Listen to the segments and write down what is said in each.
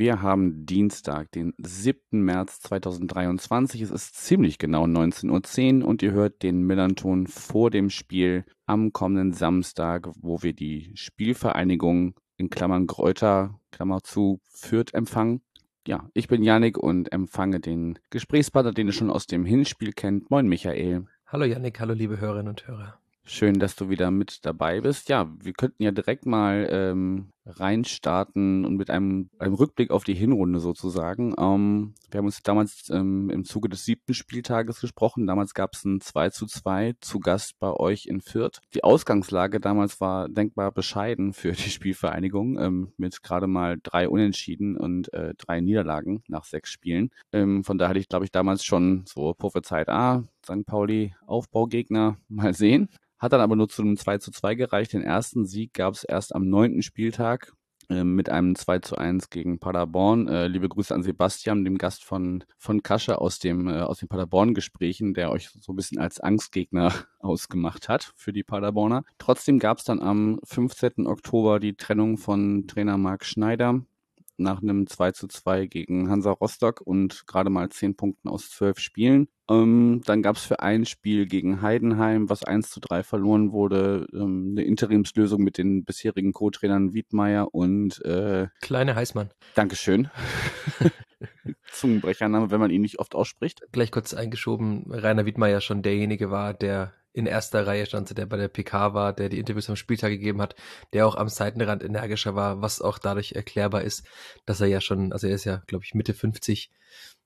wir haben Dienstag, den 7. März 2023. Es ist ziemlich genau 19.10 Uhr und ihr hört den Millanton vor dem Spiel am kommenden Samstag, wo wir die Spielvereinigung in Klammern Gräuter, Klammer zu, Fürth empfangen. Ja, ich bin Yannick und empfange den Gesprächspartner, den ihr schon aus dem Hinspiel kennt. Moin, Michael. Hallo Yannick, hallo liebe Hörerinnen und Hörer. Schön, dass du wieder mit dabei bist. Ja, wir könnten ja direkt mal ähm, reinstarten und mit einem, einem Rückblick auf die Hinrunde sozusagen. Ähm, wir haben uns damals ähm, im Zuge des siebten Spieltages gesprochen. Damals gab es ein 2 zu 2 zu Gast bei euch in Fürth. Die Ausgangslage damals war denkbar bescheiden für die Spielvereinigung ähm, mit gerade mal drei Unentschieden und äh, drei Niederlagen nach sechs Spielen. Ähm, von daher hatte ich, glaube ich, damals schon so prophezeit, ah, St. Pauli Aufbaugegner, mal sehen. Hat dann aber nur zu einem 2 zu 2 gereicht. Den ersten Sieg gab es erst am neunten Spieltag mit einem 2 zu 1 gegen Paderborn. Äh, liebe Grüße an Sebastian, dem Gast von, von Kasche aus dem, äh, aus den Paderborn-Gesprächen, der euch so ein bisschen als Angstgegner ausgemacht hat für die Paderborner. Trotzdem gab es dann am 15. Oktober die Trennung von Trainer Marc Schneider nach einem 2 zu 2 gegen Hansa Rostock und gerade mal 10 Punkten aus 12 Spielen. Ähm, dann gab es für ein Spiel gegen Heidenheim, was 1 zu 3 verloren wurde, ähm, eine Interimslösung mit den bisherigen Co-Trainern Wiedmeier und äh, Kleine Heißmann. Dankeschön. Zungenbrechername, wenn man ihn nicht oft ausspricht. Gleich kurz eingeschoben, Rainer Wiedmeier schon derjenige war, der in erster Reihe stand, der bei der PK war, der die Interviews am Spieltag gegeben hat, der auch am Seitenrand energischer war, was auch dadurch erklärbar ist, dass er ja schon, also er ist ja, glaube ich, Mitte 50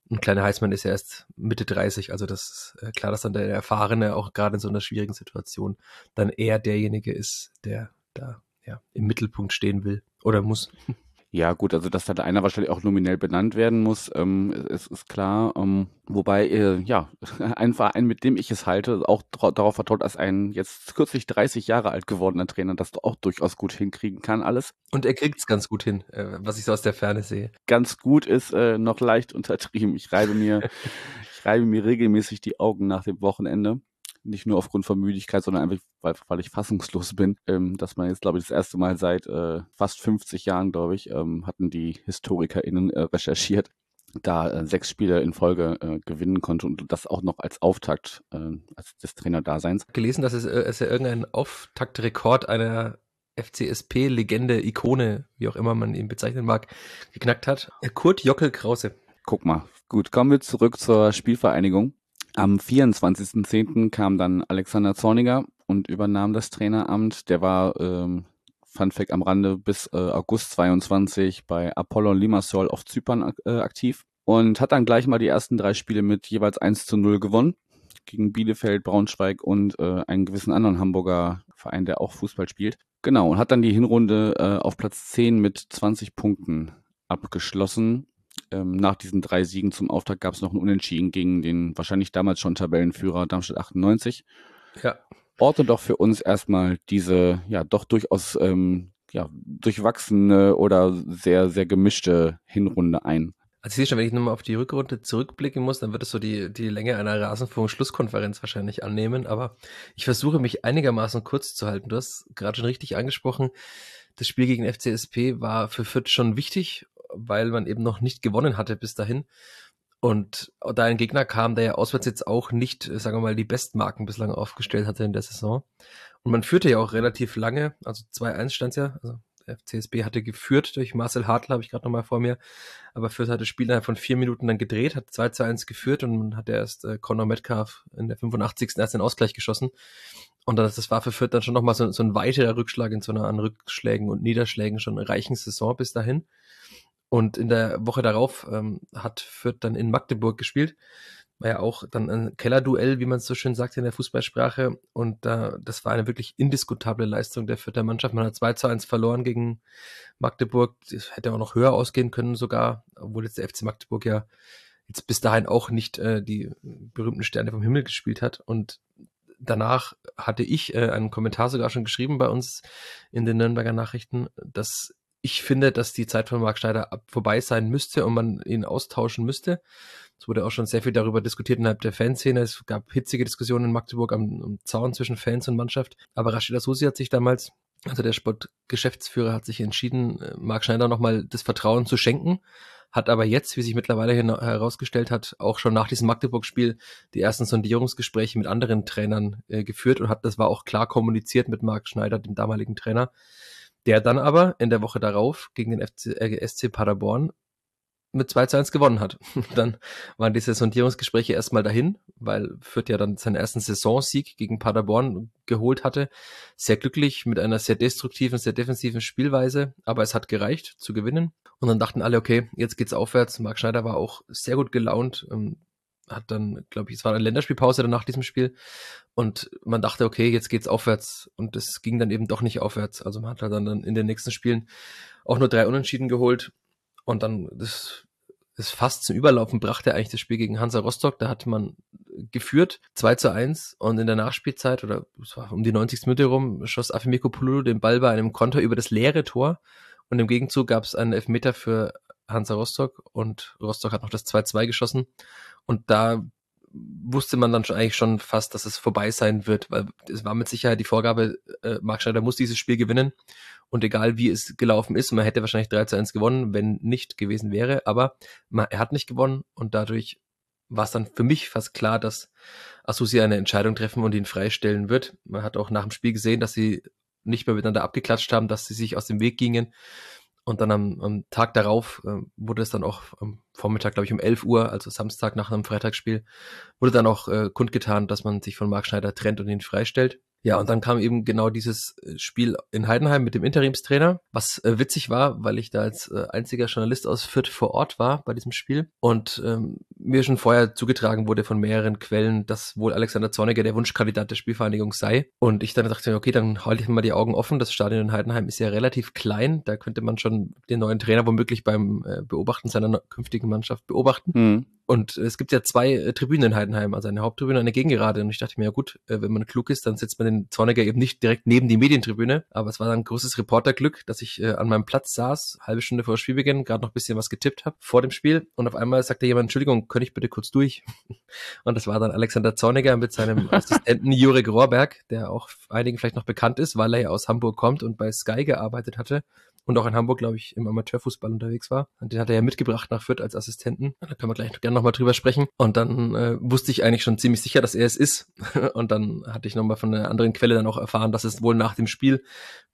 und kleiner Heißmann ist ja erst Mitte 30, also das ist äh, klar, dass dann der Erfahrene auch gerade in so einer schwierigen Situation dann eher derjenige ist, der da ja im Mittelpunkt stehen will oder muss. Ja, gut, also dass da einer wahrscheinlich auch nominell benannt werden muss, ähm, ist, ist klar. Ähm, wobei, äh, ja, ein Verein, mit dem ich es halte, auch darauf vertraut, dass ein jetzt kürzlich 30 Jahre alt gewordener Trainer das auch durchaus gut hinkriegen kann, alles. Und er kriegt es ganz gut hin, äh, was ich so aus der Ferne sehe. Ganz gut ist äh, noch leicht untertrieben. Ich reibe mir, ich reibe mir regelmäßig die Augen nach dem Wochenende nicht nur aufgrund von Müdigkeit, sondern einfach, weil, weil ich fassungslos bin, ähm, dass man jetzt, glaube ich, das erste Mal seit äh, fast 50 Jahren, glaube ich, ähm, hatten die HistorikerInnen äh, recherchiert, da äh, sechs Spiele in Folge äh, gewinnen konnte und das auch noch als Auftakt äh, als des Trainerdaseins. Gelesen, dass es, äh, es ja irgendein Auftaktrekord einer FCSP-Legende, Ikone, wie auch immer man ihn bezeichnen mag, geknackt hat. Kurt Jockel Krause. Guck mal. Gut, kommen wir zurück zur Spielvereinigung. Am 24.10. kam dann Alexander Zorniger und übernahm das Traineramt. Der war, ähm, Fun Fact am Rande, bis äh, August 22 bei Apollon Limassol auf Zypern äh, aktiv und hat dann gleich mal die ersten drei Spiele mit jeweils 1 zu 0 gewonnen gegen Bielefeld, Braunschweig und äh, einen gewissen anderen Hamburger Verein, der auch Fußball spielt. Genau, und hat dann die Hinrunde äh, auf Platz 10 mit 20 Punkten abgeschlossen ähm, nach diesen drei Siegen zum Auftakt gab es noch ein Unentschieden gegen den wahrscheinlich damals schon Tabellenführer Darmstadt 98. Ja. Orte doch für uns erstmal diese, ja, doch durchaus ähm, ja, durchwachsene oder sehr, sehr gemischte Hinrunde ein. Also ich sehe schon, wenn ich nochmal auf die Rückrunde zurückblicken muss, dann wird es so die, die Länge einer Rasenfunk-Schlusskonferenz wahrscheinlich annehmen. Aber ich versuche mich einigermaßen kurz zu halten. Du hast gerade schon richtig angesprochen, das Spiel gegen FCSP war für Fürth schon wichtig weil man eben noch nicht gewonnen hatte bis dahin. Und da ein Gegner kam, der ja auswärts jetzt auch nicht, sagen wir mal, die Bestmarken bislang aufgestellt hatte in der Saison. Und man führte ja auch relativ lange, also 2-1 stand ja, also der FCSB hatte geführt durch Marcel Hartl, habe ich gerade nochmal vor mir. Aber Fürth hat das Spiel innerhalb von vier Minuten dann gedreht, hat 2 zu 1 geführt und man hat erst äh, Conor Metcalf in der 85. erst den Ausgleich geschossen. Und das, das war für Fürth dann schon nochmal so, so ein weiterer Rückschlag in so einer an Rückschlägen und Niederschlägen schon reichen Saison bis dahin. Und in der Woche darauf ähm, hat Fürth dann in Magdeburg gespielt. War ja auch dann ein Kellerduell, wie man es so schön sagt in der Fußballsprache. Und äh, das war eine wirklich indiskutable Leistung der Fürther Mannschaft. Man hat 2 zu 1 verloren gegen Magdeburg. Das hätte auch noch höher ausgehen können sogar, obwohl jetzt der FC Magdeburg ja jetzt bis dahin auch nicht äh, die berühmten Sterne vom Himmel gespielt hat. Und danach hatte ich äh, einen Kommentar sogar schon geschrieben bei uns in den Nürnberger Nachrichten, dass ich finde, dass die Zeit von Marc Schneider vorbei sein müsste und man ihn austauschen müsste. Es wurde auch schon sehr viel darüber diskutiert innerhalb der Fanszene. Es gab hitzige Diskussionen in Magdeburg am, am Zaun zwischen Fans und Mannschaft. Aber Rashida Susi hat sich damals, also der Sportgeschäftsführer, hat sich entschieden, äh, Marc Schneider nochmal das Vertrauen zu schenken. Hat aber jetzt, wie sich mittlerweile herausgestellt hat, auch schon nach diesem Magdeburg-Spiel die ersten Sondierungsgespräche mit anderen Trainern äh, geführt und hat, das war auch klar kommuniziert mit Marc Schneider, dem damaligen Trainer der dann aber in der Woche darauf gegen den FC, äh, SC Paderborn mit 2 zu 1 gewonnen hat. dann waren diese Sondierungsgespräche erstmal dahin, weil Fürth ja dann seinen ersten Saisonsieg gegen Paderborn geholt hatte. Sehr glücklich mit einer sehr destruktiven, sehr defensiven Spielweise, aber es hat gereicht zu gewinnen. Und dann dachten alle, okay, jetzt geht's aufwärts. Marc Schneider war auch sehr gut gelaunt, ähm, hat dann, glaube ich, es war eine Länderspielpause dann nach diesem Spiel und man dachte, okay, jetzt geht's aufwärts und es ging dann eben doch nicht aufwärts. Also man hat halt dann in den nächsten Spielen auch nur drei Unentschieden geholt und dann das, das fast zum Überlaufen brachte eigentlich das Spiel gegen Hansa Rostock. Da hatte man geführt 2 zu 1 und in der Nachspielzeit oder es war um die 90. Minute rum schoss Afimiko Pululu den Ball bei einem Konter über das leere Tor und im Gegenzug gab es einen Elfmeter für Hansa Rostock und Rostock hat noch das 2-2 geschossen und da wusste man dann schon eigentlich schon fast, dass es vorbei sein wird, weil es war mit Sicherheit die Vorgabe, äh, Marc Schneider muss dieses Spiel gewinnen. Und egal wie es gelaufen ist, man hätte wahrscheinlich 3 zu 1 gewonnen, wenn nicht gewesen wäre, aber man, er hat nicht gewonnen und dadurch war es dann für mich fast klar, dass Asusi eine Entscheidung treffen und ihn freistellen wird. Man hat auch nach dem Spiel gesehen, dass sie nicht mehr miteinander abgeklatscht haben, dass sie sich aus dem Weg gingen und dann am, am Tag darauf äh, wurde es dann auch am Vormittag, glaube ich, um 11 Uhr, also Samstag nach einem Freitagsspiel, wurde dann auch äh, kundgetan, dass man sich von Marc Schneider trennt und ihn freistellt. Ja, und dann kam eben genau dieses äh, Spiel in Heidenheim mit dem Interimstrainer, was äh, witzig war, weil ich da als äh, einziger Journalist aus Fürth vor Ort war bei diesem Spiel und ähm, mir schon vorher zugetragen wurde von mehreren Quellen, dass wohl Alexander Zorniger der Wunschkandidat der Spielvereinigung sei. Und ich dann dachte, okay, dann halte ich mal die Augen offen. Das Stadion in Heidenheim ist ja relativ klein. Da könnte man schon den neuen Trainer womöglich beim äh, Beobachten seiner künftigen Mannschaft beobachten. Mhm. Und es gibt ja zwei äh, Tribünen in Heidenheim, also eine Haupttribüne und eine Gegengerade. Und ich dachte mir, ja gut, äh, wenn man klug ist, dann setzt man den Zorniger eben nicht direkt neben die Medientribüne. Aber es war dann großes Reporterglück, dass ich äh, an meinem Platz saß, halbe Stunde vor Spielbeginn, gerade noch ein bisschen was getippt habe vor dem Spiel. Und auf einmal sagte jemand, Entschuldigung, könnte ich bitte kurz durch? Und das war dann Alexander Zorniger mit seinem Assistenten Jurek Rohrberg, der auch einigen vielleicht noch bekannt ist, weil er ja aus Hamburg kommt und bei Sky gearbeitet hatte und auch in Hamburg, glaube ich, im Amateurfußball unterwegs war. Und den hat er ja mitgebracht nach Fürth als Assistenten. Da können wir gleich gerne nochmal drüber sprechen. Und dann äh, wusste ich eigentlich schon ziemlich sicher, dass er es ist. und dann hatte ich nochmal von einer anderen Quelle dann auch erfahren, dass es wohl nach dem Spiel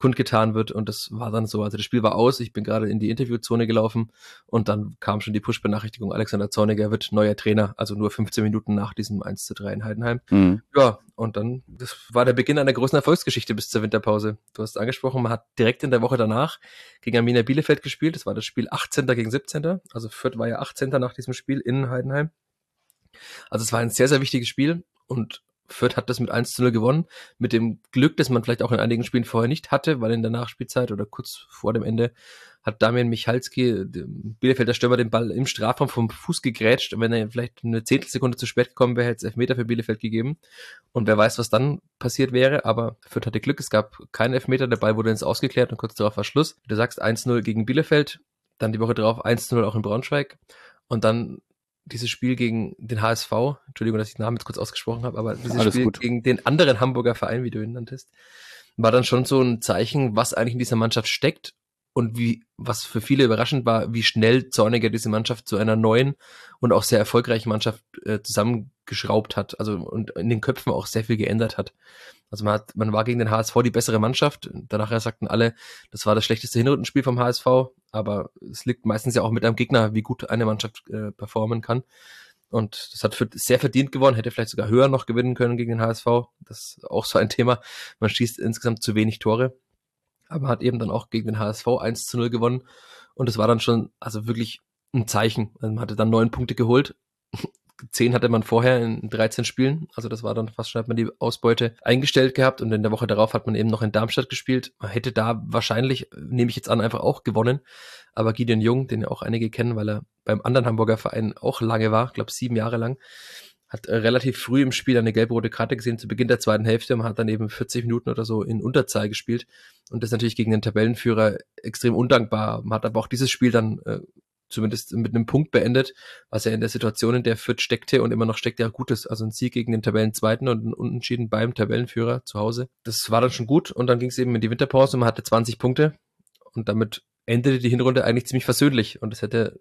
kundgetan wird. Und das war dann so. Also das Spiel war aus. Ich bin gerade in die Interviewzone gelaufen und dann kam schon die Push-Benachrichtigung, Alexander Zorniger wird neuer Trainer. Also nur 15 Minuten nach diesem 1 zu 3 in Heidenheim. Mhm. Ja, und dann, das war der Beginn einer großen Erfolgsgeschichte bis zur Winterpause. Du hast angesprochen, man hat direkt in der Woche danach gegen Arminia Bielefeld gespielt. Das war das Spiel 18. gegen 17. Also Fürth war ja 18. nach diesem Spiel in Heidenheim. Also es war ein sehr, sehr wichtiges Spiel und Fürth hat das mit 1 zu 0 gewonnen, mit dem Glück, das man vielleicht auch in einigen Spielen vorher nicht hatte, weil in der Nachspielzeit oder kurz vor dem Ende hat Damian Michalski, Bielefelder Stürmer, den Ball im Strafraum vom Fuß gegrätscht. Und wenn er vielleicht eine Zehntelsekunde zu spät gekommen wäre, hätte es Elfmeter für Bielefeld gegeben. Und wer weiß, was dann passiert wäre. Aber Fürth hatte Glück, es gab keinen Elfmeter, der Ball wurde ins Ausgeklärt und kurz darauf war Schluss. Du sagst 1-0 gegen Bielefeld, dann die Woche drauf 1-0 auch in Braunschweig. Und dann dieses Spiel gegen den HSV, Entschuldigung, dass ich den Namen jetzt kurz ausgesprochen habe, aber dieses Alles Spiel gut. gegen den anderen Hamburger Verein, wie du ihn nanntest, war dann schon so ein Zeichen, was eigentlich in dieser Mannschaft steckt und wie, was für viele überraschend war, wie schnell Zorniger diese Mannschaft zu einer neuen und auch sehr erfolgreichen Mannschaft äh, zusammengeschraubt hat, also und in den Köpfen auch sehr viel geändert hat. Also man hat, man war gegen den HSV die bessere Mannschaft. Danach sagten alle, das war das schlechteste Hinrundenspiel vom HSV, aber es liegt meistens ja auch mit einem Gegner, wie gut eine Mannschaft äh, performen kann. Und das hat für, sehr verdient gewonnen, hätte vielleicht sogar höher noch gewinnen können gegen den HSV. Das ist auch so ein Thema. Man schießt insgesamt zu wenig Tore aber hat eben dann auch gegen den HSV 1 zu 0 gewonnen. Und es war dann schon, also wirklich ein Zeichen. Also man hatte dann neun Punkte geholt. Zehn hatte man vorher in 13 Spielen. Also das war dann fast schon, hat man die Ausbeute eingestellt gehabt. Und in der Woche darauf hat man eben noch in Darmstadt gespielt. Man hätte da wahrscheinlich, nehme ich jetzt an, einfach auch gewonnen. Aber Gideon Jung, den ja auch einige kennen, weil er beim anderen Hamburger Verein auch lange war, glaube sieben Jahre lang, hat äh, relativ früh im Spiel eine gelb-rote Karte gesehen zu Beginn der zweiten Hälfte und hat dann eben 40 Minuten oder so in Unterzahl gespielt und das natürlich gegen den Tabellenführer extrem undankbar. Man hat aber auch dieses Spiel dann äh, zumindest mit einem Punkt beendet, was er in der Situation, in der Fürth steckte und immer noch steckt, ja gut ist. Also ein Sieg gegen den Tabellenzweiten und ein Unentschieden beim Tabellenführer zu Hause. Das war dann schon gut und dann ging es eben in die Winterpause und man hatte 20 Punkte und damit endete die Hinrunde eigentlich ziemlich versöhnlich und das hätte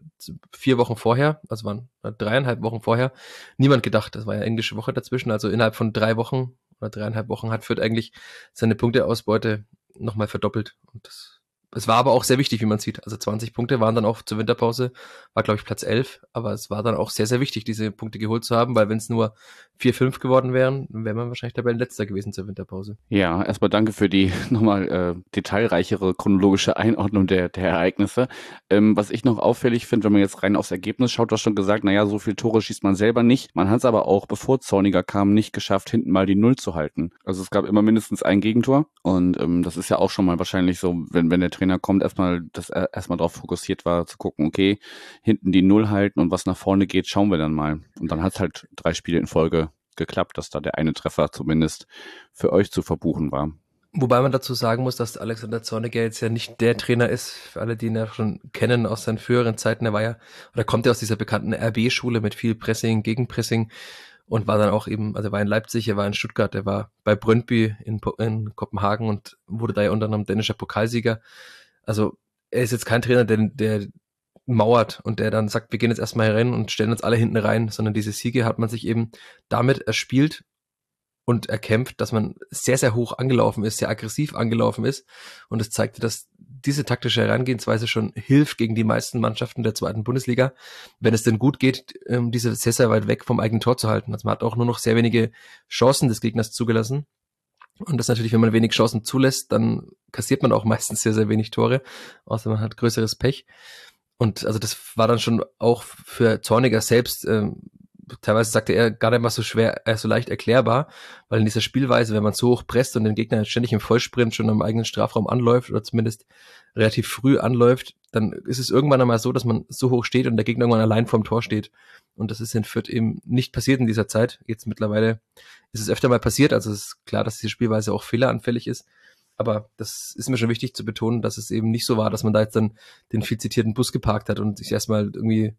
vier Wochen vorher, also waren dreieinhalb Wochen vorher, niemand gedacht. Das war ja englische Woche dazwischen, also innerhalb von drei Wochen oder dreieinhalb Wochen hat Fürth eigentlich seine Punkteausbeute nochmal verdoppelt und das es war aber auch sehr wichtig, wie man sieht. Also 20 Punkte waren dann auch zur Winterpause, war glaube ich Platz 11, aber es war dann auch sehr, sehr wichtig, diese Punkte geholt zu haben, weil wenn es nur 4, 5 geworden wären, wäre man wahrscheinlich dabei letzter gewesen zur Winterpause. Ja, erstmal danke für die nochmal äh, detailreichere chronologische Einordnung der, der Ereignisse. Ähm, was ich noch auffällig finde, wenn man jetzt rein aufs Ergebnis schaut, du hast schon gesagt, naja, so viel Tore schießt man selber nicht. Man hat es aber auch, bevor Zorniger kam, nicht geschafft, hinten mal die Null zu halten. Also es gab immer mindestens ein Gegentor und ähm, das ist ja auch schon mal wahrscheinlich so, wenn, wenn der Trainer kommt, erstmal, dass er erstmal darauf fokussiert war, zu gucken, okay, hinten die Null halten und was nach vorne geht, schauen wir dann mal. Und dann hat es halt drei Spiele in Folge geklappt, dass da der eine Treffer zumindest für euch zu verbuchen war. Wobei man dazu sagen muss, dass Alexander Zorniger jetzt ja nicht der Trainer ist, für alle, die ihn ja schon kennen aus seinen früheren Zeiten. Er war ja, oder kommt ja aus dieser bekannten RB-Schule mit viel Pressing, Gegenpressing und war dann auch eben, also er war in Leipzig, er war in Stuttgart, er war bei Brøndby in, in Kopenhagen und wurde da ja unter anderem dänischer Pokalsieger. Also er ist jetzt kein Trainer, der, der mauert und der dann sagt, wir gehen jetzt erstmal rein und stellen uns alle hinten rein, sondern diese Siege hat man sich eben damit erspielt und erkämpft, dass man sehr, sehr hoch angelaufen ist, sehr aggressiv angelaufen ist. Und es zeigte, dass diese taktische Herangehensweise schon hilft gegen die meisten Mannschaften der zweiten Bundesliga, wenn es denn gut geht, ähm, diese sehr, sehr weit weg vom eigenen Tor zu halten. Also man hat auch nur noch sehr wenige Chancen des Gegners zugelassen. Und das natürlich, wenn man wenig Chancen zulässt, dann kassiert man auch meistens sehr, sehr wenig Tore, außer man hat größeres Pech. Und also das war dann schon auch für Zorniger selbst, ähm, teilweise sagte er, gar nicht mal so schwer, äh, so leicht erklärbar, weil in dieser Spielweise, wenn man so hoch presst und den Gegner ständig im Vollsprint schon am eigenen Strafraum anläuft oder zumindest relativ früh anläuft, dann ist es irgendwann einmal so, dass man so hoch steht und der Gegner irgendwann allein vorm Tor steht. Und das ist in Fürth eben nicht passiert in dieser Zeit. Jetzt mittlerweile ist es öfter mal passiert, also es ist klar, dass diese Spielweise auch fehleranfällig ist. Aber das ist mir schon wichtig zu betonen, dass es eben nicht so war, dass man da jetzt dann den viel zitierten Bus geparkt hat und sich erstmal irgendwie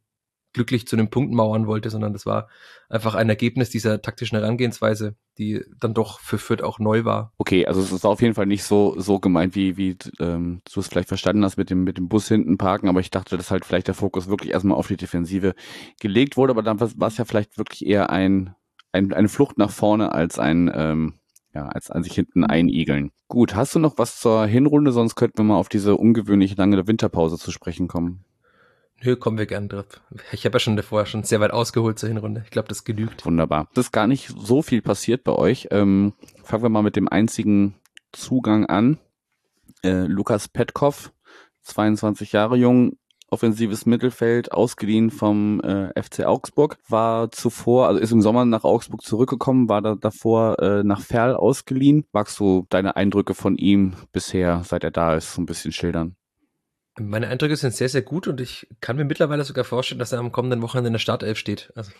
glücklich zu einem Punkt mauern wollte, sondern das war einfach ein Ergebnis dieser taktischen Herangehensweise, die dann doch für Fürth auch neu war. Okay, also es ist auf jeden Fall nicht so so gemeint, wie wie ähm, du es vielleicht verstanden hast mit dem mit dem Bus hinten parken, aber ich dachte, dass halt vielleicht der Fokus wirklich erstmal auf die Defensive gelegt wurde, aber dann war es ja vielleicht wirklich eher ein, ein eine Flucht nach vorne als ein ähm, ja, als an sich hinten einigeln. Gut, hast du noch was zur Hinrunde? Sonst könnten wir mal auf diese ungewöhnlich lange Winterpause zu sprechen kommen. Nö, kommen wir gern drauf. Ich habe ja schon vorher schon sehr weit ausgeholt zur Hinrunde. Ich glaube, das genügt. Wunderbar. Das ist gar nicht so viel passiert bei euch. Ähm, fangen wir mal mit dem einzigen Zugang an. Äh, Lukas Petkov, 22 Jahre jung, offensives Mittelfeld, ausgeliehen vom äh, FC Augsburg, war zuvor, also ist im Sommer nach Augsburg zurückgekommen, war da davor äh, nach Ferl ausgeliehen. Magst du deine Eindrücke von ihm bisher, seit er da ist, so ein bisschen schildern? Meine Eindrücke sind sehr, sehr gut und ich kann mir mittlerweile sogar vorstellen, dass er am kommenden Wochenende in der Startelf steht. Also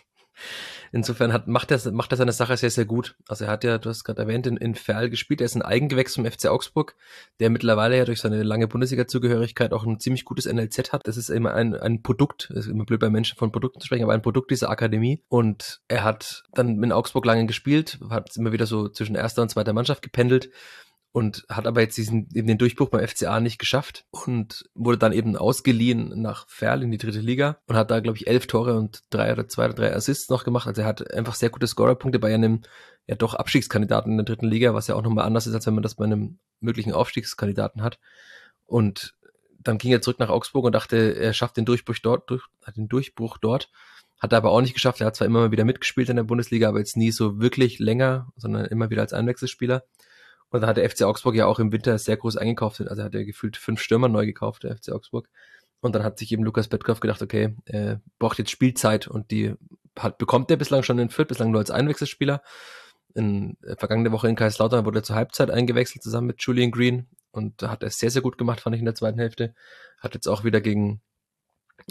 insofern hat, macht, er, macht er seine Sache sehr, sehr gut. Also er hat ja, du hast gerade erwähnt, in, in Ferl gespielt. Er ist ein Eigengewächs vom FC Augsburg, der mittlerweile ja durch seine lange Bundesliga-Zugehörigkeit auch ein ziemlich gutes NLZ hat. Das ist immer ein, ein Produkt, ist immer blöd bei Menschen von Produkten zu sprechen, aber ein Produkt dieser Akademie. Und er hat dann in Augsburg lange gespielt, hat immer wieder so zwischen erster und zweiter Mannschaft gependelt und hat aber jetzt diesen eben den Durchbruch beim FCA nicht geschafft und wurde dann eben ausgeliehen nach Ferl in die dritte Liga und hat da glaube ich elf Tore und drei oder zwei oder drei Assists noch gemacht. Also er hat einfach sehr gute Scorerpunkte bei einem ja doch Abstiegskandidaten in der dritten Liga, was ja auch nochmal anders ist, als wenn man das bei einem möglichen Aufstiegskandidaten hat. Und dann ging er zurück nach Augsburg und dachte, er schafft den Durchbruch dort, durch, hat den Durchbruch dort, hat er aber auch nicht geschafft. Er hat zwar immer mal wieder mitgespielt in der Bundesliga, aber jetzt nie so wirklich länger, sondern immer wieder als Einwechselspieler. Und da hat der FC Augsburg ja auch im Winter sehr groß eingekauft. Also hat er gefühlt fünf Stürmer neu gekauft, der FC Augsburg. Und dann hat sich eben Lukas Petkoff gedacht, okay, er braucht jetzt Spielzeit und die hat, bekommt er bislang schon in Fürth, bislang nur als Einwechselspieler. In äh, vergangene Woche in Kaiserslautern wurde er zur Halbzeit eingewechselt zusammen mit Julian Green und da hat er sehr, sehr gut gemacht, fand ich in der zweiten Hälfte. Hat jetzt auch wieder gegen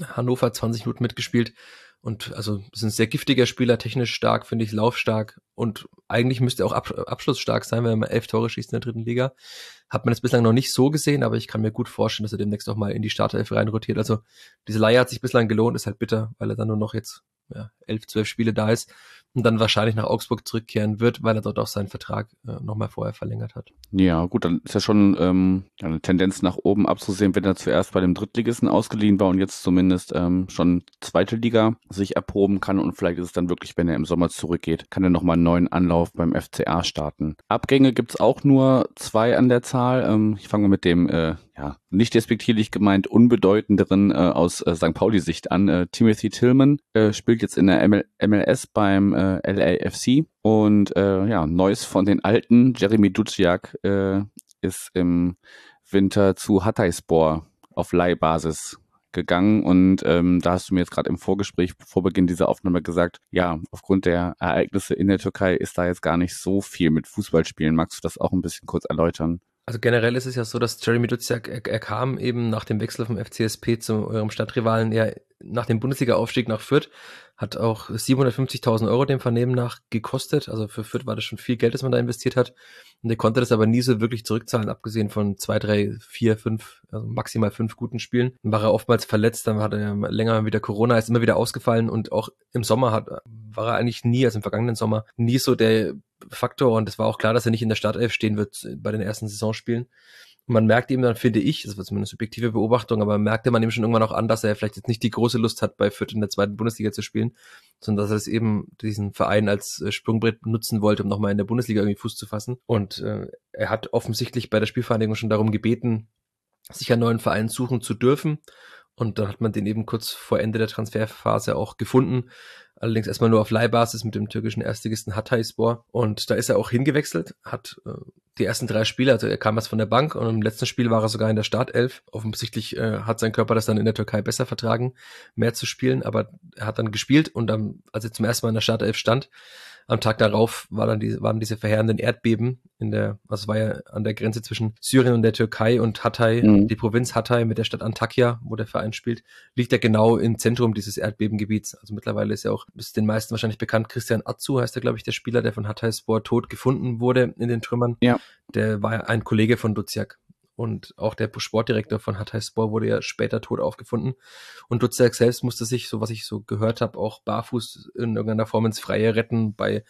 Hannover 20 Minuten mitgespielt Und also ist ein sehr giftiger Spieler, technisch stark, finde ich, laufstark und eigentlich müsste er auch ab, abschlussstark sein, wenn er elf Tore schießt in der dritten Liga. Hat man es bislang noch nicht so gesehen, aber ich kann mir gut vorstellen, dass er demnächst auch mal in die Startelf reinrotiert. Also diese Leihe hat sich bislang gelohnt, ist halt bitter, weil er dann nur noch jetzt ja, elf, zwölf Spiele da ist und dann wahrscheinlich nach Augsburg zurückkehren wird, weil er dort auch seinen Vertrag äh, nochmal vorher verlängert hat. Ja, gut, dann ist ja schon ähm, eine Tendenz nach oben abzusehen, wenn er zuerst bei dem Drittligisten ausgeliehen war und jetzt zumindest ähm, schon zweite Liga sich erproben kann und vielleicht ist es dann wirklich, wenn er im Sommer zurückgeht, kann er nochmal einen neuen Anlauf beim FCA starten. Abgänge gibt's auch nur zwei an der Zahl. Ähm, ich fange mal mit dem äh, ja, nicht despektierlich gemeint unbedeutenderen äh, aus äh, St. Pauli-Sicht an. Äh, Timothy Tillman äh, spielt jetzt in der ML MLS beim äh, LAFC und äh, ja, Neues von den Alten, Jeremy Duciak, äh, ist im Winter zu Hatayspor auf Leihbasis gegangen und ähm, da hast du mir jetzt gerade im Vorgespräch vor Beginn dieser Aufnahme gesagt, ja, aufgrund der Ereignisse in der Türkei ist da jetzt gar nicht so viel mit Fußballspielen. Magst du das auch ein bisschen kurz erläutern? Also generell ist es ja so, dass Jeremy Duziak, er, er, kam eben nach dem Wechsel vom FCSP zu eurem Stadtrivalen, ja, nach dem Bundesliga-Aufstieg nach Fürth, hat auch 750.000 Euro dem Vernehmen nach gekostet. Also für Fürth war das schon viel Geld, das man da investiert hat. Und er konnte das aber nie so wirklich zurückzahlen, abgesehen von zwei, drei, vier, fünf, also maximal fünf guten Spielen. Dann war er oftmals verletzt, dann hat er länger wieder Corona, ist immer wieder ausgefallen und auch im Sommer hat, war er eigentlich nie, also im vergangenen Sommer, nie so der Faktor und es war auch klar, dass er nicht in der Startelf stehen wird bei den ersten Saisonspielen. Und man merkt ihm dann, finde ich, das war zumindest eine subjektive Beobachtung, aber merkte man ihm schon irgendwann auch an, dass er vielleicht jetzt nicht die große Lust hat, bei Fürth in der zweiten Bundesliga zu spielen, sondern dass er es eben diesen Verein als äh, Sprungbrett nutzen wollte, um nochmal in der Bundesliga irgendwie Fuß zu fassen. Und äh, er hat offensichtlich bei der Spielvereinigung schon darum gebeten, sich einen neuen Verein suchen zu dürfen. Und dann hat man den eben kurz vor Ende der Transferphase auch gefunden. Allerdings erstmal nur auf Leihbasis mit dem türkischen Erstligisten Hatayspor. Und da ist er auch hingewechselt, hat äh, die ersten drei Spiele, also er kam erst von der Bank und im letzten Spiel war er sogar in der Startelf. Offensichtlich äh, hat sein Körper das dann in der Türkei besser vertragen, mehr zu spielen, aber er hat dann gespielt und dann, als er zum ersten Mal in der Startelf stand, am Tag darauf war dann die, waren diese verheerenden Erdbeben in der, also war ja an der Grenze zwischen Syrien und der Türkei und Hatay, mhm. die Provinz Hatay mit der Stadt Antakya, wo der Verein spielt, liegt ja genau im Zentrum dieses Erdbebengebiets. Also mittlerweile ist ja auch, ist den meisten wahrscheinlich bekannt, Christian Atsu heißt er, glaube ich, der Spieler, der von Hatay Sport tot gefunden wurde in den Trümmern. Ja. Der war ein Kollege von Duziak. Und auch der Sportdirektor von Hatayspor wurde ja später tot aufgefunden. Und Dutzek selbst musste sich, so was ich so gehört habe, auch barfuß in irgendeiner Form ins Freie retten bei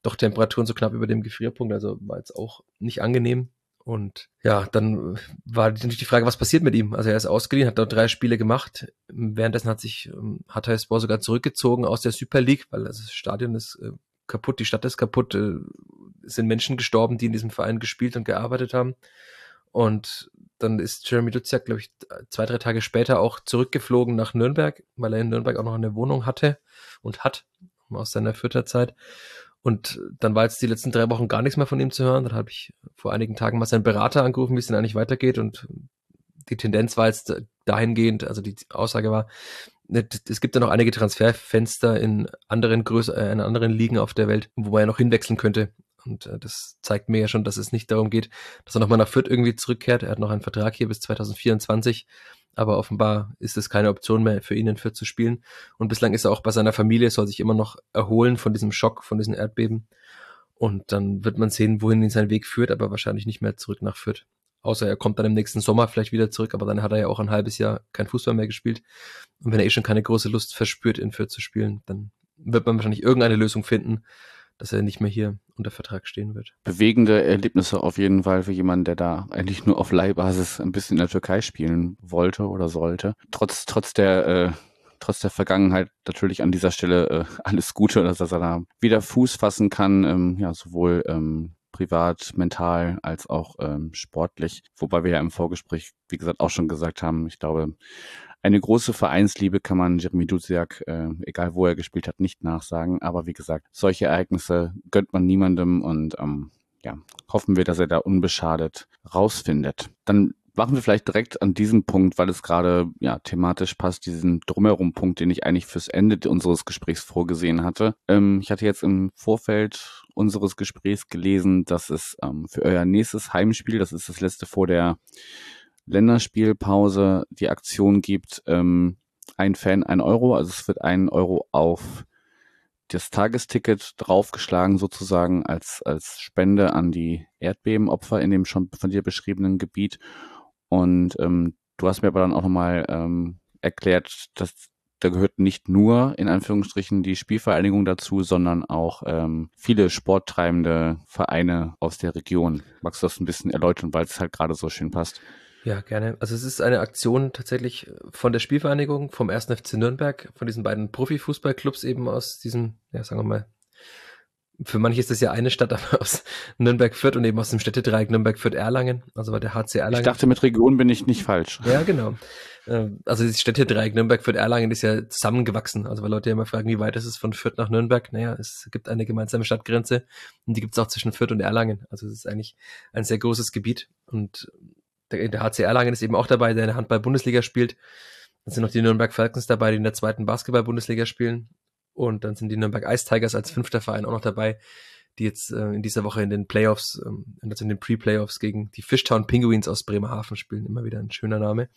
doch Temperaturen so knapp über dem Gefrierpunkt. Also war jetzt auch nicht angenehm. Und ja, dann war natürlich die Frage, was passiert mit ihm? Also er ist ausgeliehen, hat dort drei Spiele gemacht. Währenddessen hat sich ähm, Hatayspor sogar zurückgezogen aus der Super League, weil das Stadion ist äh, kaputt, die Stadt ist kaputt, äh, sind Menschen gestorben, die in diesem Verein gespielt und gearbeitet haben. Und dann ist Jeremy Duziak, glaube ich, zwei, drei Tage später auch zurückgeflogen nach Nürnberg, weil er in Nürnberg auch noch eine Wohnung hatte und hat aus seiner Fütterzeit. Und dann war jetzt die letzten drei Wochen gar nichts mehr von ihm zu hören. Dann habe ich vor einigen Tagen mal seinen Berater angerufen, wie es denn eigentlich weitergeht. Und die Tendenz war jetzt dahingehend, also die Aussage war, ne, es gibt ja noch einige Transferfenster in anderen Größe, äh, in anderen Ligen auf der Welt, wo man ja noch hinwechseln könnte. Und äh, das zeigt mir ja schon, dass es nicht darum geht, dass er nochmal nach Fürth irgendwie zurückkehrt. Er hat noch einen Vertrag hier bis 2024. Aber offenbar ist es keine Option mehr für ihn in Fürth zu spielen. Und bislang ist er auch bei seiner Familie, soll sich immer noch erholen von diesem Schock, von diesen Erdbeben. Und dann wird man sehen, wohin ihn sein Weg führt, aber wahrscheinlich nicht mehr zurück nach Fürth. Außer er kommt dann im nächsten Sommer vielleicht wieder zurück, aber dann hat er ja auch ein halbes Jahr kein Fußball mehr gespielt. Und wenn er eh schon keine große Lust verspürt, in Fürth zu spielen, dann wird man wahrscheinlich irgendeine Lösung finden, dass er nicht mehr hier unter Vertrag stehen wird. Bewegende Erlebnisse auf jeden Fall für jemanden, der da eigentlich nur auf Leihbasis ein bisschen in der Türkei spielen wollte oder sollte. Trotz, trotz der, äh, trotz der Vergangenheit natürlich an dieser Stelle äh, alles Gute, dass er da wieder Fuß fassen kann, ähm, ja, sowohl ähm, privat, mental als auch ähm, sportlich. Wobei wir ja im Vorgespräch, wie gesagt, auch schon gesagt haben, ich glaube, eine große Vereinsliebe kann man Jeremy Duziak, äh, egal wo er gespielt hat, nicht nachsagen. Aber wie gesagt, solche Ereignisse gönnt man niemandem und ähm, ja, hoffen wir, dass er da unbeschadet rausfindet. Dann machen wir vielleicht direkt an diesem Punkt, weil es gerade ja thematisch passt, diesen drumherum Punkt, den ich eigentlich fürs Ende unseres Gesprächs vorgesehen hatte. Ähm, ich hatte jetzt im Vorfeld unseres Gesprächs gelesen, dass es ähm, für euer nächstes Heimspiel, das ist das letzte vor der Länderspielpause die Aktion gibt, ähm, ein Fan ein Euro. Also es wird ein Euro auf das Tagesticket draufgeschlagen sozusagen als, als Spende an die Erdbebenopfer in dem schon von dir beschriebenen Gebiet. Und ähm, du hast mir aber dann auch nochmal ähm, erklärt, dass da gehört nicht nur in Anführungsstrichen die Spielvereinigung dazu, sondern auch ähm, viele sporttreibende Vereine aus der Region. Magst du das ein bisschen erläutern, weil es halt gerade so schön passt? Ja, gerne. Also es ist eine Aktion tatsächlich von der Spielvereinigung, vom 1. FC Nürnberg, von diesen beiden Profifußballclubs eben aus diesem, ja, sagen wir mal, für manche ist das ja eine Stadt, aber aus Nürnberg Fürth und eben aus dem Städtedreieck Nürnberg Fürth Erlangen, also bei der HC Erlangen. Ich dachte, mit Region bin ich nicht falsch. Ja, genau. Ähm, also das Städtedreieck Nürnberg Fürth Erlangen ist ja zusammengewachsen. Also weil Leute immer fragen, wie weit ist es von Fürth nach Nürnberg? Naja, es gibt eine gemeinsame Stadtgrenze und die gibt es auch zwischen Fürth und Erlangen. Also es ist eigentlich ein sehr großes Gebiet und der, der HC Erlangen ist eben auch dabei, der in der Handball-Bundesliga spielt. Dann sind noch die Nürnberg Falcons dabei, die in der zweiten Basketball-Bundesliga spielen. Und dann sind die Nürnberg Ice Tigers als fünfter Verein auch noch dabei, die jetzt äh, in dieser Woche in den Playoffs, ähm, also in den Pre-Playoffs gegen die Fishtown Penguins aus Bremerhaven spielen. Immer wieder ein schöner Name.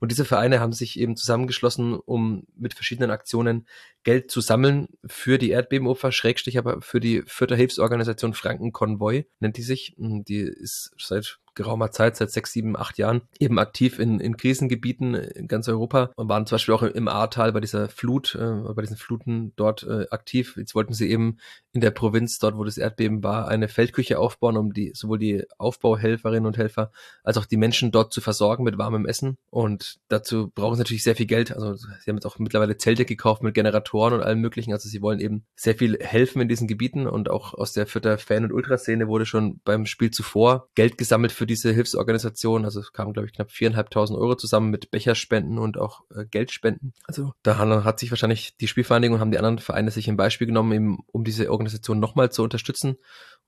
Und diese Vereine haben sich eben zusammengeschlossen, um mit verschiedenen Aktionen Geld zu sammeln für die Erdbebenopfer, Schrägstrich aber für die Fürther Hilfsorganisation Frankenkonvoi, nennt die sich. Die ist seit geraumer Zeit, seit sechs, sieben, acht Jahren, eben aktiv in, in Krisengebieten in ganz Europa und waren zum Beispiel auch im Ahrtal bei dieser Flut, äh, bei diesen Fluten dort äh, aktiv. Jetzt wollten sie eben in der Provinz, dort wo das Erdbeben war, eine Feldküche aufbauen, um die sowohl die Aufbauhelferinnen und Helfer als auch die Menschen dort zu versorgen mit warmem Essen. Und dazu brauchen sie natürlich sehr viel Geld. Also sie haben jetzt auch mittlerweile Zelte gekauft mit Generatoren und allem möglichen. Also sie wollen eben sehr viel helfen in diesen Gebieten und auch aus der Fürther Fan- und Ultraszene wurde schon beim Spiel zuvor Geld gesammelt für diese Hilfsorganisation. Also es kamen, glaube ich, knapp viereinhalbtausend Euro zusammen mit Becherspenden und auch äh, Geldspenden. Also da hat sich wahrscheinlich die Spielvereinigung und haben die anderen Vereine sich ein Beispiel genommen, eben, um diese Organisation nochmal zu unterstützen.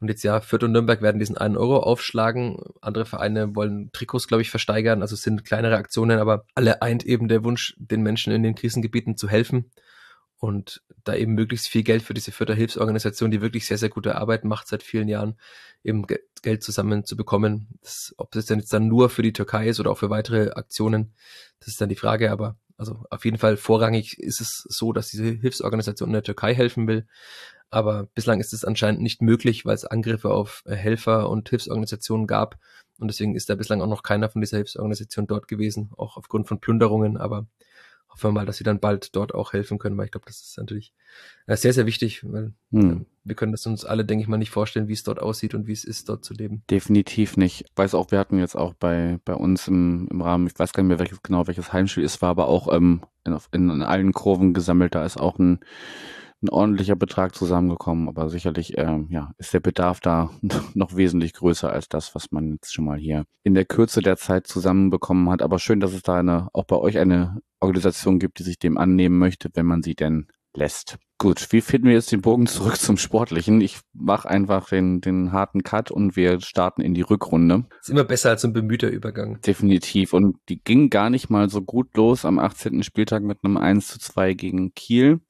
Und jetzt ja, Fürth und Nürnberg werden diesen einen Euro aufschlagen. Andere Vereine wollen Trikots, glaube ich, versteigern. Also es sind kleinere Aktionen, aber alle eint eben der Wunsch, den Menschen in den Krisengebieten zu helfen und da eben möglichst viel Geld für diese Förderhilfsorganisation, die wirklich sehr, sehr gute Arbeit macht seit vielen Jahren, eben Geld zusammen zu bekommen. Das, ob das denn jetzt dann nur für die Türkei ist oder auch für weitere Aktionen, das ist dann die Frage. Aber also auf jeden Fall vorrangig ist es so, dass diese Hilfsorganisation in der Türkei helfen will. Aber bislang ist es anscheinend nicht möglich, weil es Angriffe auf Helfer und Hilfsorganisationen gab. Und deswegen ist da bislang auch noch keiner von dieser Hilfsorganisation dort gewesen, auch aufgrund von Plünderungen. Aber hoffen wir mal, dass sie dann bald dort auch helfen können, weil ich glaube, das ist natürlich äh, sehr, sehr wichtig, weil hm. äh, wir können das uns alle, denke ich mal, nicht vorstellen, wie es dort aussieht und wie es ist, dort zu leben. Definitiv nicht. Ich weiß auch, wir hatten jetzt auch bei, bei uns im, im Rahmen, ich weiß gar nicht mehr welches genau welches Heimspiel es war, aber auch ähm, in, in, in allen Kurven gesammelt, da ist auch ein ein ordentlicher Betrag zusammengekommen, aber sicherlich ähm, ja, ist der Bedarf da noch wesentlich größer als das, was man jetzt schon mal hier in der Kürze der Zeit zusammenbekommen hat. Aber schön, dass es da eine, auch bei euch eine Organisation gibt, die sich dem annehmen möchte, wenn man sie denn lässt. Gut, wie finden wir jetzt den Bogen zurück zum Sportlichen? Ich mache einfach den, den harten Cut und wir starten in die Rückrunde. Ist immer besser als ein bemühter Übergang. Definitiv. Und die ging gar nicht mal so gut los am 18. Spieltag mit einem 1 zu 2 gegen Kiel.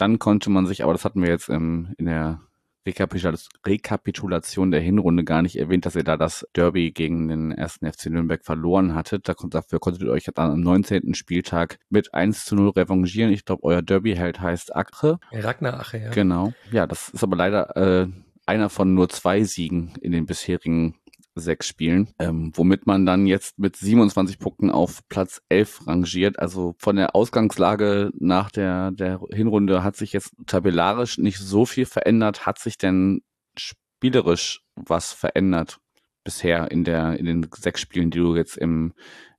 Dann konnte man sich, aber das hatten wir jetzt ähm, in der Rekapitulation der Hinrunde gar nicht erwähnt, dass ihr da das Derby gegen den ersten FC Nürnberg verloren hattet. dafür konntet ihr euch dann am 19. Spieltag mit 1 zu 0 revanchieren. Ich glaube, euer Derby-Held heißt Ache. Ragnar Ache, ja. Genau. Ja, das ist aber leider äh, einer von nur zwei Siegen in den bisherigen sechs Spielen, ähm, womit man dann jetzt mit 27 Punkten auf Platz 11 rangiert. Also von der Ausgangslage nach der, der Hinrunde hat sich jetzt tabellarisch nicht so viel verändert. Hat sich denn spielerisch was verändert bisher in der, in den sechs Spielen, die du jetzt im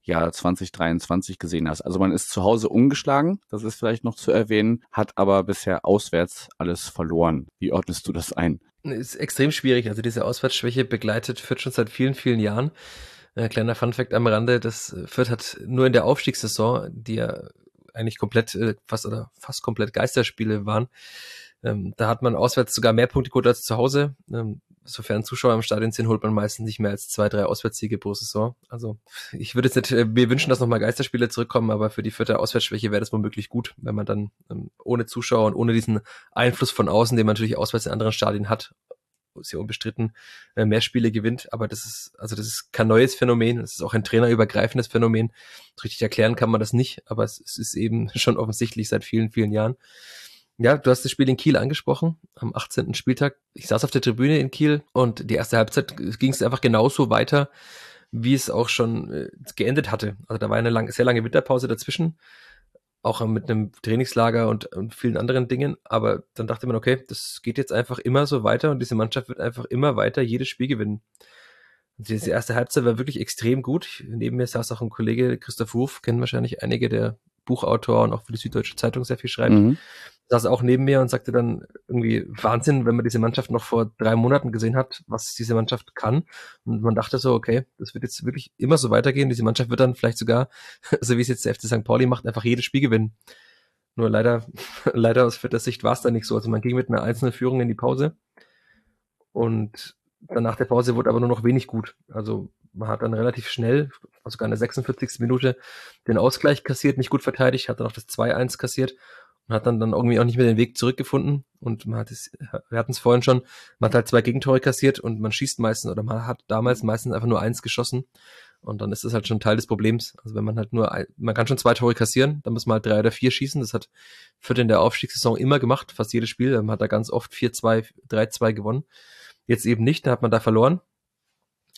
Jahr 2023 gesehen hast. Also man ist zu Hause ungeschlagen, das ist vielleicht noch zu erwähnen, hat aber bisher auswärts alles verloren. Wie ordnest du das ein? Ist extrem schwierig. Also diese Auswärtsschwäche begleitet Fürth schon seit vielen, vielen Jahren. Äh, kleiner Funfact am Rande, das Fürth hat nur in der Aufstiegssaison, die ja eigentlich komplett, äh, fast oder fast komplett Geisterspiele waren, ähm, da hat man auswärts sogar mehr Punkte geholt als zu Hause. Ähm, sofern Zuschauer im Stadion sind, holt man meistens nicht mehr als zwei, drei Auswärtssiege pro Saison. Also ich würde jetzt nicht, äh, wir wünschen, dass nochmal Geisterspiele zurückkommen, aber für die vierte Auswärtsschwäche wäre das womöglich gut, wenn man dann ähm, ohne Zuschauer und ohne diesen Einfluss von außen, den man natürlich auswärts in anderen Stadien hat, sehr unbestritten äh, mehr Spiele gewinnt. Aber das ist, also das ist kein neues Phänomen. Es ist auch ein trainerübergreifendes Phänomen. Richtig erklären kann man das nicht, aber es, es ist eben schon offensichtlich seit vielen, vielen Jahren. Ja, du hast das Spiel in Kiel angesprochen, am 18. Spieltag. Ich saß auf der Tribüne in Kiel und die erste Halbzeit ging es einfach genauso weiter, wie es auch schon äh, geendet hatte. Also da war eine lang, sehr lange Winterpause dazwischen auch mit einem Trainingslager und, und, vielen anderen Dingen. Aber dann dachte man, okay, das geht jetzt einfach immer so weiter und diese Mannschaft wird einfach immer weiter jedes Spiel gewinnen. Diese erste Halbzeit war wirklich extrem gut. Neben mir saß auch ein Kollege, Christoph Ruf, kennen wahrscheinlich einige, der Buchautor und auch für die Süddeutsche Zeitung sehr viel schreibt. Mhm saß auch neben mir und sagte dann irgendwie Wahnsinn, wenn man diese Mannschaft noch vor drei Monaten gesehen hat, was diese Mannschaft kann. Und man dachte so, okay, das wird jetzt wirklich immer so weitergehen. Diese Mannschaft wird dann vielleicht sogar, so wie es jetzt der FC St. Pauli macht, einfach jedes Spiel gewinnen. Nur leider, leider aus vierter Sicht war es dann nicht so. Also man ging mit einer einzelnen Führung in die Pause und danach der Pause wurde aber nur noch wenig gut. Also man hat dann relativ schnell, also sogar in der 46. Minute, den Ausgleich kassiert, nicht gut verteidigt, hat dann auch das 2-1 kassiert und hat dann, dann irgendwie auch nicht mehr den Weg zurückgefunden. Und man hat es, wir hatten es vorhin schon, man hat halt zwei Gegentore kassiert und man schießt meistens oder man hat damals meistens einfach nur eins geschossen. Und dann ist das halt schon Teil des Problems. Also wenn man halt nur, ein, man kann schon zwei Tore kassieren, dann muss man halt drei oder vier schießen. Das hat Fürth in der Aufstiegssaison immer gemacht, fast jedes Spiel. Man hat da ganz oft 4-2, 3-2 gewonnen. Jetzt eben nicht, da hat man da verloren.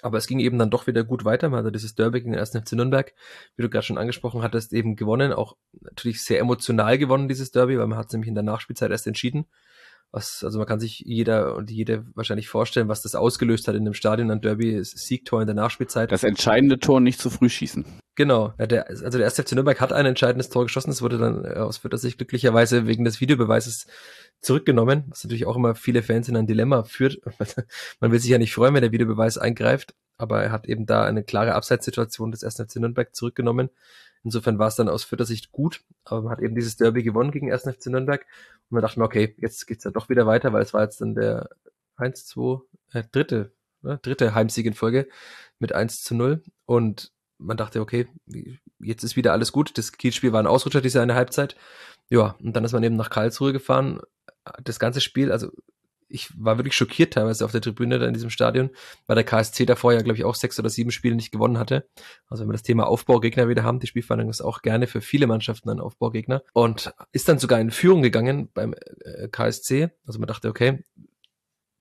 Aber es ging eben dann doch wieder gut weiter. Man hatte dieses Derby gegen den 1. FC Nürnberg, wie du gerade schon angesprochen hattest, eben gewonnen. Auch natürlich sehr emotional gewonnen, dieses Derby, weil man hat es nämlich in der Nachspielzeit erst entschieden. Was, also man kann sich jeder und jede wahrscheinlich vorstellen, was das ausgelöst hat in dem Stadion an Derby, Siegtor in der Nachspielzeit. Das entscheidende Tor nicht zu früh schießen. Genau. Ja, der, also der 1. FC Nürnberg hat ein entscheidendes Tor geschossen. Es wurde dann äh, aus Fürther Sicht glücklicherweise wegen des Videobeweises zurückgenommen, was natürlich auch immer viele Fans in ein Dilemma führt. Man will sich ja nicht freuen, wenn der Videobeweis eingreift, aber er hat eben da eine klare Abseitssituation des 1. FC Nürnberg zurückgenommen. Insofern war es dann aus Fürther Sicht gut, aber man hat eben dieses Derby gewonnen gegen 1. FC Nürnberg und man dachte mir, okay, jetzt geht's ja doch wieder weiter, weil es war jetzt dann der 1, 2, äh, dritte, ne, dritte Heimsieg in Folge mit 1 zu 0 und man dachte, okay, jetzt ist wieder alles gut. Das Kielspiel war ein Ausrutscher, diese eine Halbzeit. Ja, und dann ist man eben nach Karlsruhe gefahren. Das ganze Spiel, also ich war wirklich schockiert teilweise auf der Tribüne da in diesem Stadion, weil der KSC davor ja, glaube ich, auch sechs oder sieben Spiele nicht gewonnen hatte. Also wenn wir das Thema Aufbaugegner wieder haben, die Spielverhandlung ist auch gerne für viele Mannschaften ein Aufbaugegner und ist dann sogar in Führung gegangen beim äh, KSC. Also man dachte, okay,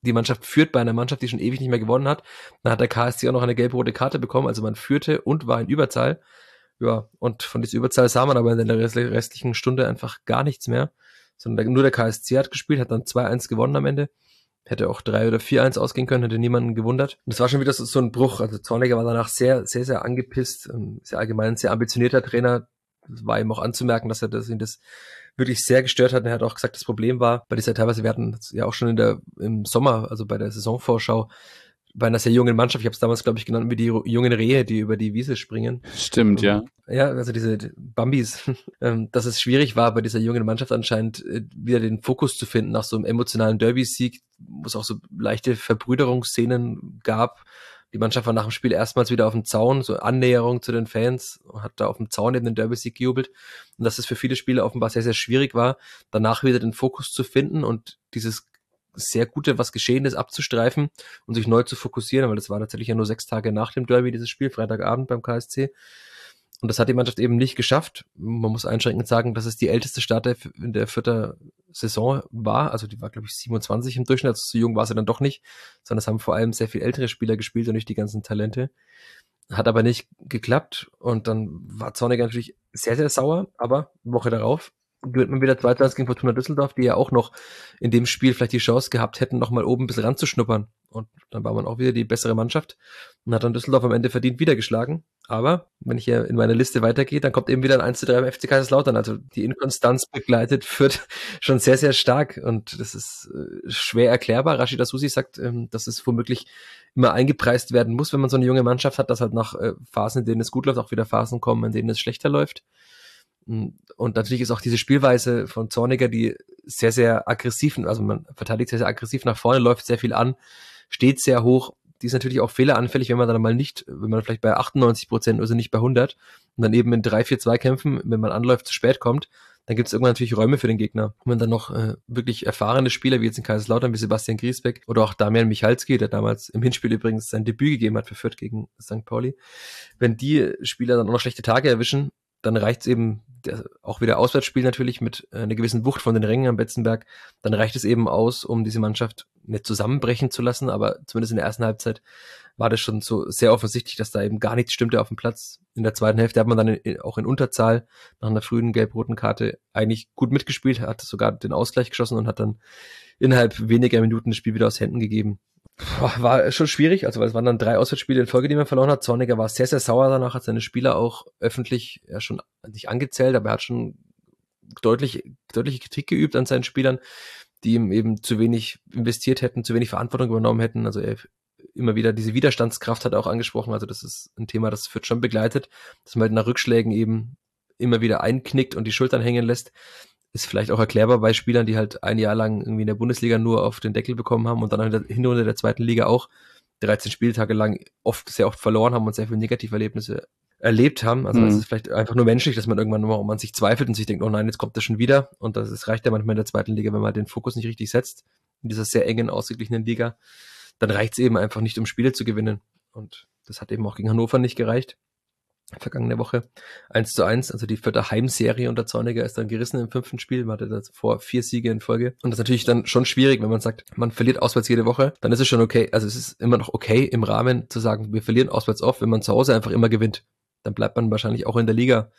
die Mannschaft führt bei einer Mannschaft, die schon ewig nicht mehr gewonnen hat. Dann hat der KSC auch noch eine gelb-rote Karte bekommen, also man führte und war in Überzahl. Ja, und von dieser Überzahl sah man aber in der restlichen Stunde einfach gar nichts mehr, sondern nur der KSC hat gespielt, hat dann 2-1 gewonnen am Ende Hätte auch 3 oder 4-1 ausgehen können, hätte niemanden gewundert. Und das war schon wieder so, so ein Bruch. Also Zorniger war danach sehr, sehr, sehr angepisst. Ähm, sehr allgemein, sehr ambitionierter Trainer. Das war ihm auch anzumerken, dass er das, ihn das wirklich sehr gestört hat. Und er hat auch gesagt, das Problem war bei dieser teilweise, wir hatten ja auch schon in der, im Sommer, also bei der Saisonvorschau, bei einer sehr jungen Mannschaft, ich habe es damals, glaube ich, genannt, wie die jungen Rehe, die über die Wiese springen. Stimmt, ja. Ja, also diese Bambis, ähm, dass es schwierig war, bei dieser jungen Mannschaft anscheinend äh, wieder den Fokus zu finden nach so einem emotionalen Derby-Sieg, wo es auch so leichte Verbrüderungsszenen gab. Die Mannschaft war nach dem Spiel erstmals wieder auf dem Zaun, so Annäherung zu den Fans, hat da auf dem Zaun eben den Derby-Sieg gejubelt. Und dass es für viele Spieler offenbar sehr, sehr schwierig war, danach wieder den Fokus zu finden und dieses sehr gute, was geschehen ist, abzustreifen und sich neu zu fokussieren, weil das war tatsächlich ja nur sechs Tage nach dem Derby, dieses Spiel, Freitagabend beim KSC. Und das hat die Mannschaft eben nicht geschafft. Man muss einschränkend sagen, dass es die älteste Starter in der vierter Saison war. Also die war, glaube ich, 27 im Durchschnitt. Also so jung war sie dann doch nicht, sondern es haben vor allem sehr viel ältere Spieler gespielt und nicht die ganzen Talente. Hat aber nicht geklappt. Und dann war Zorniger natürlich sehr, sehr sauer. Aber Woche darauf gewinnt man wieder 2-1 gegen Fortuna Düsseldorf, die ja auch noch in dem Spiel vielleicht die Chance gehabt hätten, noch mal oben ein bisschen ranzuschnuppern. Und dann war man auch wieder die bessere Mannschaft und hat dann Düsseldorf am Ende verdient wieder geschlagen. Aber wenn ich hier in meiner Liste weitergehe, dann kommt eben wieder ein 1 zu 3 beim FC Kaiserslautern. Also die Inkonstanz begleitet führt schon sehr, sehr stark und das ist äh, schwer erklärbar. Rashida Susi sagt, ähm, dass es womöglich immer eingepreist werden muss, wenn man so eine junge Mannschaft hat, dass halt nach äh, Phasen, in denen es gut läuft, auch wieder Phasen kommen, in denen es schlechter läuft. Und natürlich ist auch diese Spielweise von Zorniger, die sehr, sehr aggressiv, also man verteidigt sehr, sehr aggressiv nach vorne, läuft sehr viel an, steht sehr hoch. Die ist natürlich auch fehleranfällig, wenn man dann mal nicht, wenn man vielleicht bei 98 Prozent, also nicht bei 100 und dann eben in drei, vier Zweikämpfen, wenn man anläuft, zu spät kommt, dann gibt es irgendwann natürlich Räume für den Gegner. Wenn dann noch äh, wirklich erfahrene Spieler wie jetzt in Kaiserslautern wie Sebastian Griesbeck oder auch Damian Michalski, der damals im Hinspiel übrigens sein Debüt gegeben hat für Fürth gegen St. Pauli, wenn die Spieler dann auch noch schlechte Tage erwischen, dann reicht es eben, der, auch wieder Auswärtsspiel natürlich mit äh, einer gewissen Wucht von den Rängen am Betzenberg, dann reicht es eben aus, um diese Mannschaft nicht zusammenbrechen zu lassen, aber zumindest in der ersten Halbzeit war das schon so sehr offensichtlich, dass da eben gar nichts stimmte auf dem Platz. In der zweiten Hälfte hat man dann in, auch in Unterzahl nach einer frühen gelb-roten Karte eigentlich gut mitgespielt, hat sogar den Ausgleich geschossen und hat dann innerhalb weniger Minuten das Spiel wieder aus Händen gegeben war schon schwierig, also weil es waren dann drei Auswärtsspiele in Folge, die man verloren hat. Zorniger war sehr, sehr sauer danach, hat seine Spieler auch öffentlich ja schon nicht angezählt, aber er hat schon deutlich, deutliche Kritik geübt an seinen Spielern, die ihm eben zu wenig investiert hätten, zu wenig Verantwortung übernommen hätten. Also er immer wieder diese Widerstandskraft hat er auch angesprochen. Also das ist ein Thema, das wird schon begleitet, dass man halt nach Rückschlägen eben immer wieder einknickt und die Schultern hängen lässt ist vielleicht auch erklärbar bei Spielern, die halt ein Jahr lang irgendwie in der Bundesliga nur auf den Deckel bekommen haben und dann in der Hinrunde der zweiten Liga auch 13 Spieltage lang oft, sehr oft verloren haben und sehr viele Negativerlebnisse erlebt haben. Also mhm. es ist vielleicht einfach nur menschlich, dass man irgendwann mal, man sich zweifelt und sich denkt, oh nein, jetzt kommt das schon wieder. Und das, das reicht ja manchmal in der zweiten Liga, wenn man den Fokus nicht richtig setzt, in dieser sehr engen, ausgeglichenen Liga, dann reicht es eben einfach nicht, um Spiele zu gewinnen. Und das hat eben auch gegen Hannover nicht gereicht vergangene Woche. 1 zu 1, also die vierte Heimserie unter Zorniger ist dann gerissen im fünften Spiel. Man hatte davor vier Siege in Folge. Und das ist natürlich dann schon schwierig, wenn man sagt, man verliert auswärts jede Woche. Dann ist es schon okay. Also es ist immer noch okay im Rahmen zu sagen, wir verlieren auswärts oft, wenn man zu Hause einfach immer gewinnt. Dann bleibt man wahrscheinlich auch in der Liga.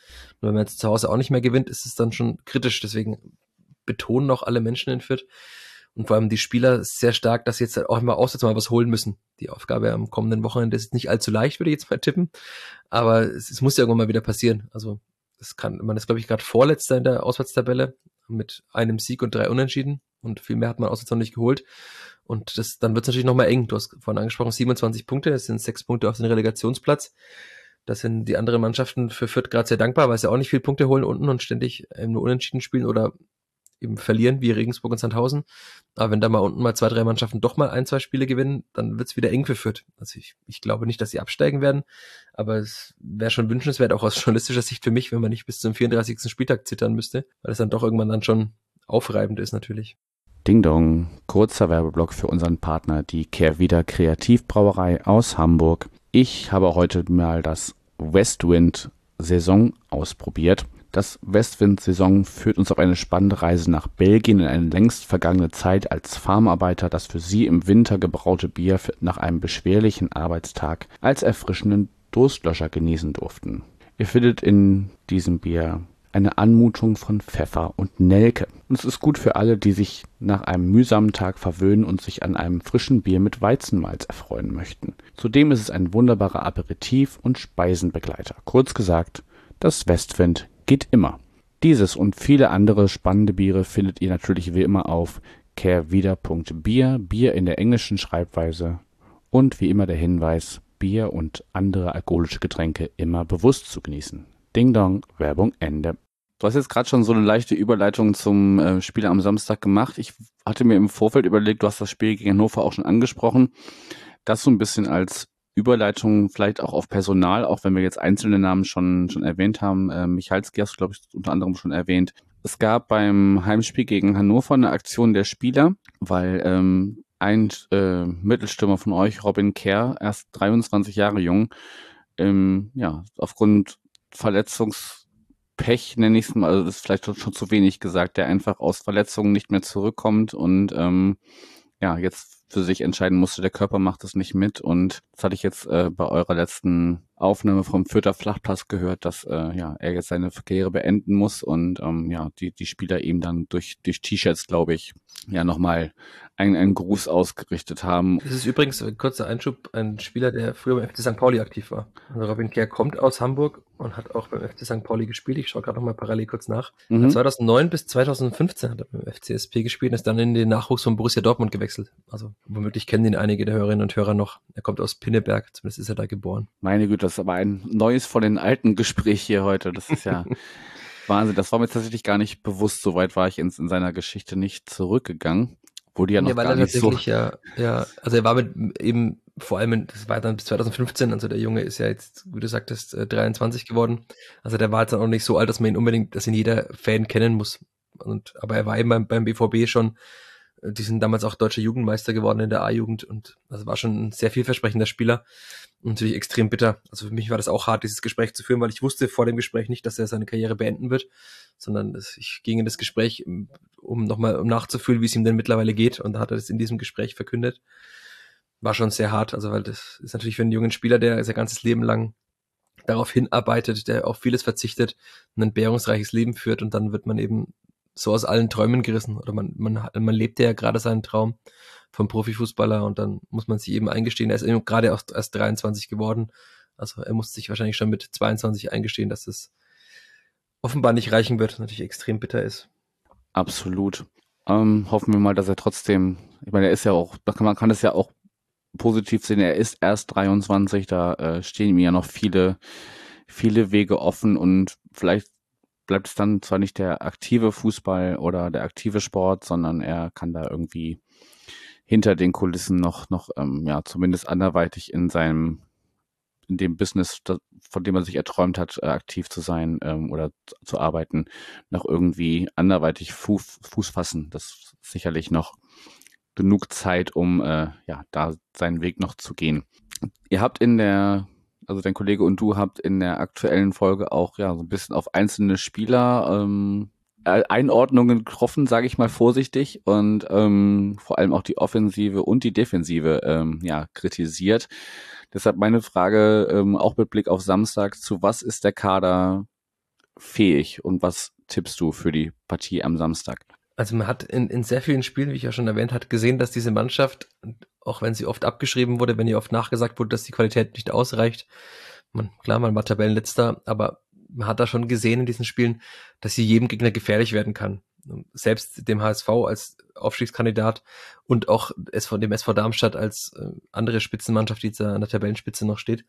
Und wenn man jetzt zu Hause auch nicht mehr gewinnt, ist es dann schon kritisch. Deswegen betonen auch alle Menschen in Fürth, und vor allem die Spieler sehr stark, dass sie jetzt auch immer auswärts mal was holen müssen. Die Aufgabe am kommenden Wochenende ist nicht allzu leicht, würde ich jetzt mal tippen, aber es, es muss ja irgendwann mal wieder passieren. Also es kann, man ist glaube ich gerade vorletzter in der Auswärtstabelle mit einem Sieg und drei Unentschieden und viel mehr hat man auswärts noch nicht geholt. Und das, dann wird es natürlich nochmal eng. Du hast vorhin angesprochen, 27 Punkte, das sind sechs Punkte auf den Relegationsplatz. Das sind die anderen Mannschaften für Fürth gerade sehr dankbar, weil sie auch nicht viel Punkte holen unten und ständig nur unentschieden spielen oder eben verlieren, wie Regensburg und Sandhausen. Aber wenn da mal unten mal zwei, drei Mannschaften doch mal ein, zwei Spiele gewinnen, dann wird's wieder eng für. Also ich, ich glaube nicht, dass sie absteigen werden, aber es wäre schon wünschenswert, auch aus journalistischer Sicht für mich, wenn man nicht bis zum 34. Spieltag zittern müsste, weil es dann doch irgendwann dann schon aufreibend ist natürlich. Ding Dong, kurzer Werbeblock für unseren Partner, die Kehrwieder Kreativbrauerei aus Hamburg. Ich habe heute mal das Westwind Saison ausprobiert. Das Westwind-Saison führt uns auf eine spannende Reise nach Belgien in eine längst vergangene Zeit als Farmarbeiter das für sie im Winter gebraute Bier nach einem beschwerlichen Arbeitstag als erfrischenden Durstlöscher genießen durften. Ihr findet in diesem Bier eine Anmutung von Pfeffer und Nelke. Und es ist gut für alle, die sich nach einem mühsamen Tag verwöhnen und sich an einem frischen Bier mit Weizenmalz erfreuen möchten. Zudem ist es ein wunderbarer Aperitif und Speisenbegleiter. Kurz gesagt, das Westwind geht immer. Dieses und viele andere spannende Biere findet ihr natürlich wie immer auf kehrwieder.bier, Bier in der englischen Schreibweise und wie immer der Hinweis, Bier und andere alkoholische Getränke immer bewusst zu genießen. Ding Dong, Werbung Ende. Du hast jetzt gerade schon so eine leichte Überleitung zum äh, Spiel am Samstag gemacht. Ich hatte mir im Vorfeld überlegt, du hast das Spiel gegen Hannover auch schon angesprochen, das so ein bisschen als Überleitung vielleicht auch auf Personal, auch wenn wir jetzt einzelne Namen schon, schon erwähnt haben. Äh, Michalski hast du, glaube ich, unter anderem schon erwähnt. Es gab beim Heimspiel gegen Hannover eine Aktion der Spieler, weil ähm, ein äh, Mittelstürmer von euch, Robin Kerr, erst 23 Jahre jung, ähm, ja, aufgrund Verletzungspech, nenne ich es mal, also das ist vielleicht schon zu wenig gesagt, der einfach aus Verletzungen nicht mehr zurückkommt und ähm, ja, jetzt für sich entscheiden musste, der Körper macht es nicht mit. Und das hatte ich jetzt äh, bei eurer letzten Aufnahme vom Fürther Flachpass gehört, dass äh, ja, er jetzt seine Karriere beenden muss und ähm, ja, die, die Spieler ihm dann durch, durch T-Shirts, glaube ich, ja nochmal einen, einen Gruß ausgerichtet haben. Das ist übrigens, ein kurzer Einschub, ein Spieler, der früher beim FC St. Pauli aktiv war. Also Robin Kehr kommt aus Hamburg und hat auch beim FC St. Pauli gespielt. Ich schaue gerade nochmal parallel kurz nach. Mhm. 2009 bis 2015 hat er beim FCSP gespielt und ist dann in den Nachwuchs von Borussia Dortmund gewechselt. Also womöglich kennen ihn einige der Hörerinnen und Hörer noch. Er kommt aus Pinneberg, zumindest ist er da geboren. Meine Güte, das ist aber ein neues von den alten Gespräch hier heute. Das ist ja Wahnsinn. Das war mir tatsächlich gar nicht bewusst. Soweit war ich in, in seiner Geschichte nicht zurückgegangen. wo die ja noch weil gar er nicht so. tatsächlich ja, ja, also er war mit eben vor allem, das war dann bis 2015, also der Junge ist ja jetzt, wie du sagtest, äh, 23 geworden. Also der war jetzt auch nicht so alt, dass man ihn unbedingt, dass ihn jeder Fan kennen muss. Und, aber er war eben beim, beim BVB schon, äh, die sind damals auch deutscher Jugendmeister geworden in der A-Jugend und das war schon ein sehr vielversprechender Spieler und natürlich extrem bitter. Also für mich war das auch hart, dieses Gespräch zu führen, weil ich wusste vor dem Gespräch nicht, dass er seine Karriere beenden wird, sondern ich ging in das Gespräch, um nochmal um nachzufühlen, wie es ihm denn mittlerweile geht und da hat er das in diesem Gespräch verkündet. War schon sehr hart, also weil das ist natürlich für einen jungen Spieler, der sein ganzes Leben lang darauf hinarbeitet, der auf vieles verzichtet, ein entbehrungsreiches Leben führt und dann wird man eben so aus allen Träumen gerissen oder man, man, man lebt ja gerade seinen Traum vom Profifußballer und dann muss man sich eben eingestehen, er ist eben gerade auch erst 23 geworden, also er muss sich wahrscheinlich schon mit 22 eingestehen, dass es offenbar nicht reichen wird, natürlich extrem bitter ist. Absolut. Ähm, hoffen wir mal, dass er trotzdem, ich meine, er ist ja auch, man kann es ja auch positiv sehen, er ist erst 23, da äh, stehen ihm ja noch viele, viele Wege offen und vielleicht bleibt es dann zwar nicht der aktive Fußball oder der aktive Sport, sondern er kann da irgendwie hinter den Kulissen noch, noch, ähm, ja, zumindest anderweitig in seinem, in dem Business, das, von dem er sich erträumt hat, äh, aktiv zu sein ähm, oder zu, zu arbeiten, noch irgendwie anderweitig Fuß, Fuß fassen. Das ist sicherlich noch genug Zeit, um äh, ja da seinen Weg noch zu gehen. Ihr habt in der, also dein Kollege und du habt in der aktuellen Folge auch ja so ein bisschen auf einzelne Spieler ähm, äh, Einordnungen getroffen, sage ich mal vorsichtig, und ähm, vor allem auch die Offensive und die Defensive ähm, ja kritisiert. Deshalb meine Frage ähm, auch mit Blick auf Samstag: Zu was ist der Kader fähig und was tippst du für die Partie am Samstag? Also man hat in, in sehr vielen Spielen, wie ich ja schon erwähnt hat, gesehen, dass diese Mannschaft, auch wenn sie oft abgeschrieben wurde, wenn ihr oft nachgesagt wurde, dass die Qualität nicht ausreicht, man, klar, man war Tabellenletzter, aber man hat da schon gesehen in diesen Spielen, dass sie jedem Gegner gefährlich werden kann. Selbst dem HSV als Aufstiegskandidat und auch dem SV Darmstadt als äh, andere Spitzenmannschaft, die jetzt an der Tabellenspitze noch steht.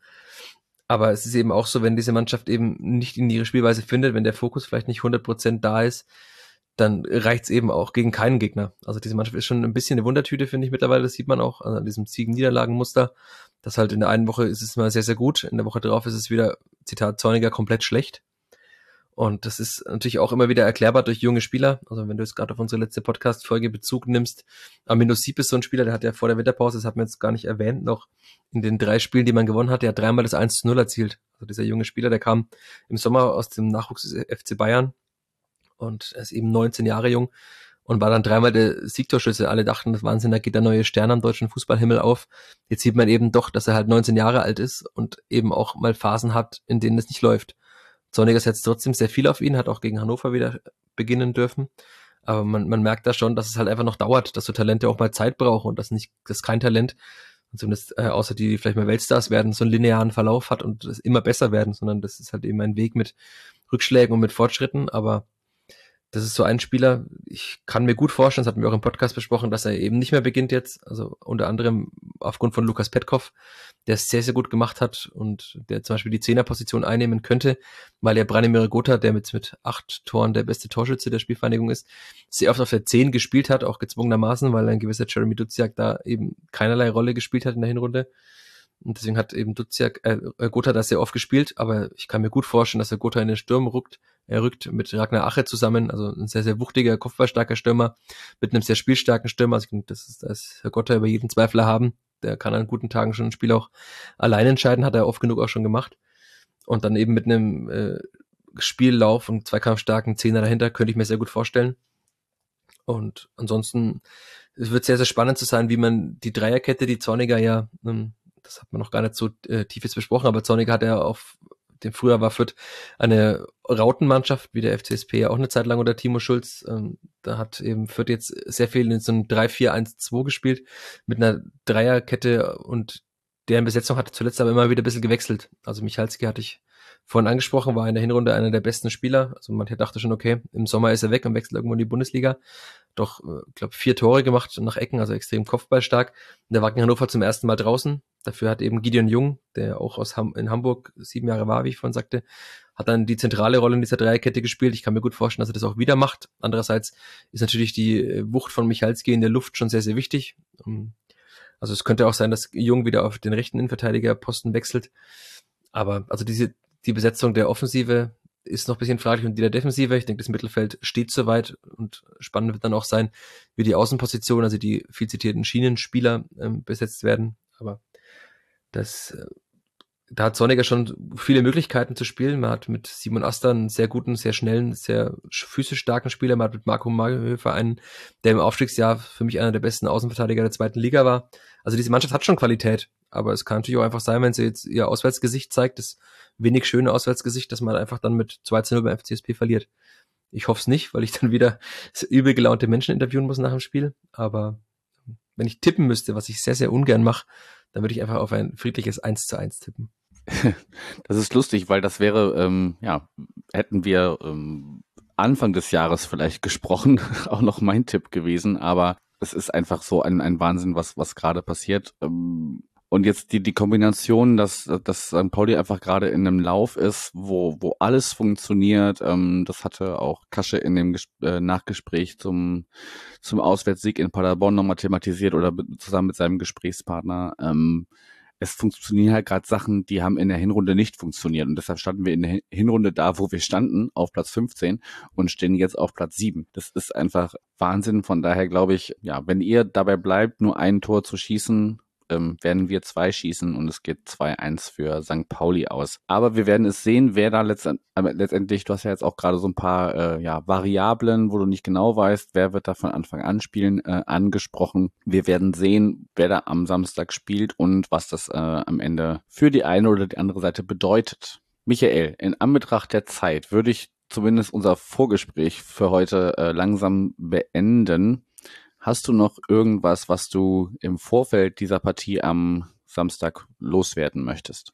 Aber es ist eben auch so, wenn diese Mannschaft eben nicht in ihre Spielweise findet, wenn der Fokus vielleicht nicht 100% da ist, dann reicht's eben auch gegen keinen Gegner. Also diese Mannschaft ist schon ein bisschen eine Wundertüte, finde ich mittlerweile. Das sieht man auch an diesem Siegen-Niederlagen-Muster. Das halt in der einen Woche ist es mal sehr, sehr gut. In der Woche drauf ist es wieder, Zitat Zorniger, komplett schlecht. Und das ist natürlich auch immer wieder erklärbar durch junge Spieler. Also wenn du jetzt gerade auf unsere letzte Podcast-Folge Bezug nimmst, Amino Siep ist so ein Spieler, der hat ja vor der Winterpause, das hat man jetzt gar nicht erwähnt, noch in den drei Spielen, die man gewonnen hat, der hat dreimal das 1 zu 0 erzielt. Also dieser junge Spieler, der kam im Sommer aus dem Nachwuchs des FC Bayern und er ist eben 19 Jahre jung und war dann dreimal der Siegtorschütze. Alle dachten, das Wahnsinn, da geht der neue Stern am deutschen Fußballhimmel auf. Jetzt sieht man eben doch, dass er halt 19 Jahre alt ist und eben auch mal Phasen hat, in denen es nicht läuft. Zorniger setzt trotzdem sehr viel auf ihn, hat auch gegen Hannover wieder beginnen dürfen. Aber man, man merkt da schon, dass es halt einfach noch dauert, dass so Talente auch mal Zeit brauchen und dass nicht, dass kein Talent, zumindest äh, außer die, die vielleicht mal Weltstars werden, so einen linearen Verlauf hat und das immer besser werden, sondern das ist halt eben ein Weg mit Rückschlägen und mit Fortschritten. Aber das ist so ein Spieler, ich kann mir gut vorstellen, das hatten wir auch im Podcast besprochen, dass er eben nicht mehr beginnt jetzt, also unter anderem aufgrund von Lukas Petkov, der es sehr, sehr gut gemacht hat und der zum Beispiel die Zehnerposition einnehmen könnte, weil er Branimir Gotha, der mit, mit acht Toren der beste Torschütze der Spielvereinigung ist, sehr oft auf der Zehn gespielt hat, auch gezwungenermaßen, weil ein gewisser Jeremy Duziak da eben keinerlei Rolle gespielt hat in der Hinrunde. Und deswegen hat eben Duziak, äh, Gotha das sehr oft gespielt, aber ich kann mir gut vorstellen, dass er Gotha in den Sturm rückt. Er rückt mit Ragnar Ache zusammen, also ein sehr, sehr wuchtiger, kopfballstarker Stürmer, mit einem sehr spielstarken Stürmer. Also das ist, da ist Herr Gotha über jeden Zweifel haben. Der kann an guten Tagen schon ein Spiel auch allein entscheiden, hat er oft genug auch schon gemacht. Und dann eben mit einem äh, Spiellauf und zweikampfstarken Zehner dahinter könnte ich mir sehr gut vorstellen. Und ansonsten, es wird sehr, sehr spannend zu sein, wie man die Dreierkette, die Zorniger ja, ähm, das hat man noch gar nicht so äh, tief jetzt besprochen, aber Zorniger hat ja auf dem früher war Fürth eine Rautenmannschaft, wie der FCSP ja auch eine Zeit lang unter Timo Schulz. Ähm, da hat eben Fürth jetzt sehr viel in so einem 3-4-1-2 gespielt mit einer Dreierkette und deren Besetzung hat zuletzt aber immer wieder ein bisschen gewechselt. Also Michalski hatte ich vorhin angesprochen, war in der Hinrunde einer der besten Spieler. Also man dachte schon, okay, im Sommer ist er weg und wechselt irgendwo in die Bundesliga. Doch, ich glaube, vier Tore gemacht nach Ecken, also extrem kopfballstark. Der war gegen Hannover zum ersten Mal draußen. Dafür hat eben Gideon Jung, der auch aus Ham in Hamburg sieben Jahre war, wie ich vorhin sagte, hat dann die zentrale Rolle in dieser Dreierkette gespielt. Ich kann mir gut vorstellen, dass er das auch wieder macht. Andererseits ist natürlich die äh, Wucht von Michalski in der Luft schon sehr, sehr wichtig. Ähm, also es könnte auch sein, dass Jung wieder auf den rechten Innenverteidigerposten wechselt. Aber also diese, die Besetzung der Offensive ist noch bisschen fraglich und die der Defensive. Ich denke, das Mittelfeld steht soweit und spannend wird dann auch sein, wie die Außenposition, also die viel zitierten Schienenspieler ähm, besetzt werden. Aber das, äh, da hat Sonniger schon viele Möglichkeiten zu spielen. Man hat mit Simon Aster einen sehr guten, sehr schnellen, sehr physisch starken Spieler. Man hat mit Marco Magehöfer einen, der im Aufstiegsjahr für mich einer der besten Außenverteidiger der zweiten Liga war. Also diese Mannschaft hat schon Qualität, aber es kann natürlich auch einfach sein, wenn sie jetzt ihr Auswärtsgesicht zeigt, das wenig schöne Auswärtsgesicht, dass man einfach dann mit 2 zu 0 beim FCSP verliert. Ich hoffe es nicht, weil ich dann wieder übel gelaunte Menschen interviewen muss nach dem Spiel. Aber wenn ich tippen müsste, was ich sehr, sehr ungern mache, dann würde ich einfach auf ein friedliches 1 zu 1 tippen. Das ist lustig, weil das wäre, ähm, ja, hätten wir ähm, Anfang des Jahres vielleicht gesprochen, auch noch mein Tipp gewesen, aber es ist einfach so ein, ein Wahnsinn, was, was gerade passiert. Ähm, und jetzt die, die Kombination, dass, dass St. Pauli einfach gerade in einem Lauf ist, wo, wo alles funktioniert, ähm, das hatte auch Kasche in dem Ges äh, Nachgespräch zum, zum Auswärtssieg in Paderborn nochmal thematisiert oder zusammen mit seinem Gesprächspartner. Ähm, es funktionieren halt gerade Sachen, die haben in der Hinrunde nicht funktioniert. Und deshalb standen wir in der Hinrunde da, wo wir standen, auf Platz 15 und stehen jetzt auf Platz 7. Das ist einfach Wahnsinn. Von daher glaube ich, ja, wenn ihr dabei bleibt, nur ein Tor zu schießen, ähm, werden wir zwei schießen und es geht 2-1 für St. Pauli aus. Aber wir werden es sehen, wer da letztend, letztendlich, du hast ja jetzt auch gerade so ein paar äh, ja, Variablen, wo du nicht genau weißt, wer wird da von Anfang an spielen, äh, angesprochen. Wir werden sehen, wer da am Samstag spielt und was das äh, am Ende für die eine oder die andere Seite bedeutet. Michael, in Anbetracht der Zeit würde ich zumindest unser Vorgespräch für heute äh, langsam beenden. Hast du noch irgendwas, was du im Vorfeld dieser Partie am Samstag loswerden möchtest?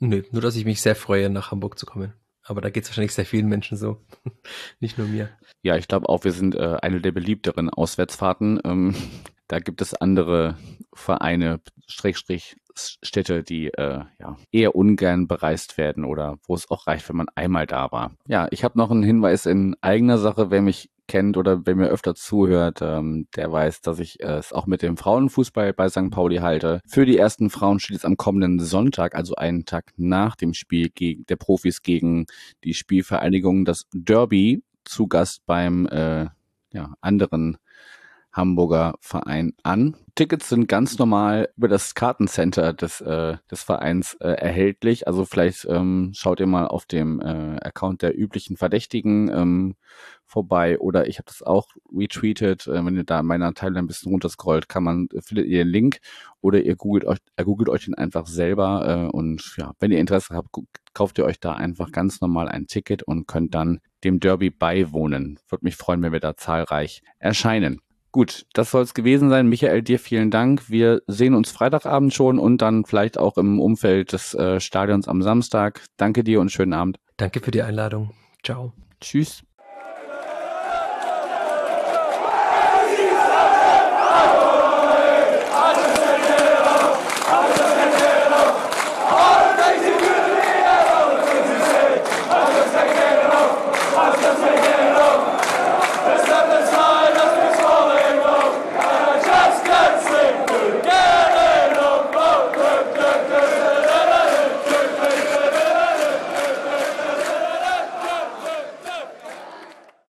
Nö, nur dass ich mich sehr freue, nach Hamburg zu kommen. Aber da geht es wahrscheinlich sehr vielen Menschen so. Nicht nur mir. Ja, ich glaube auch, wir sind äh, eine der beliebteren Auswärtsfahrten. Ähm, da gibt es andere Vereine, Strich, Städte, die äh, ja, eher ungern bereist werden oder wo es auch reicht, wenn man einmal da war. Ja, ich habe noch einen Hinweis in eigener Sache, wer mich kennt oder wer mir öfter zuhört, ähm, der weiß, dass ich es auch mit dem Frauenfußball bei St. Pauli halte. Für die ersten Frauen steht es am kommenden Sonntag, also einen Tag nach dem Spiel gegen der Profis gegen die Spielvereinigung, das Derby zu Gast beim äh, ja, anderen Hamburger Verein an. Tickets sind ganz normal über das Kartencenter des, äh, des Vereins äh, erhältlich. Also vielleicht ähm, schaut ihr mal auf dem äh, Account der üblichen Verdächtigen ähm, vorbei oder ich habe das auch retweetet. Äh, wenn ihr da in meiner Teile ein bisschen runterscrollt, kann man, findet ihr den Link oder ihr googelt euch, äh, googelt euch den einfach selber äh, und ja, wenn ihr Interesse habt, kauft ihr euch da einfach ganz normal ein Ticket und könnt dann dem Derby beiwohnen. Würde mich freuen, wenn wir da zahlreich erscheinen. Gut, das soll es gewesen sein. Michael, dir vielen Dank. Wir sehen uns Freitagabend schon und dann vielleicht auch im Umfeld des äh, Stadions am Samstag. Danke dir und schönen Abend. Danke für die Einladung. Ciao. Tschüss.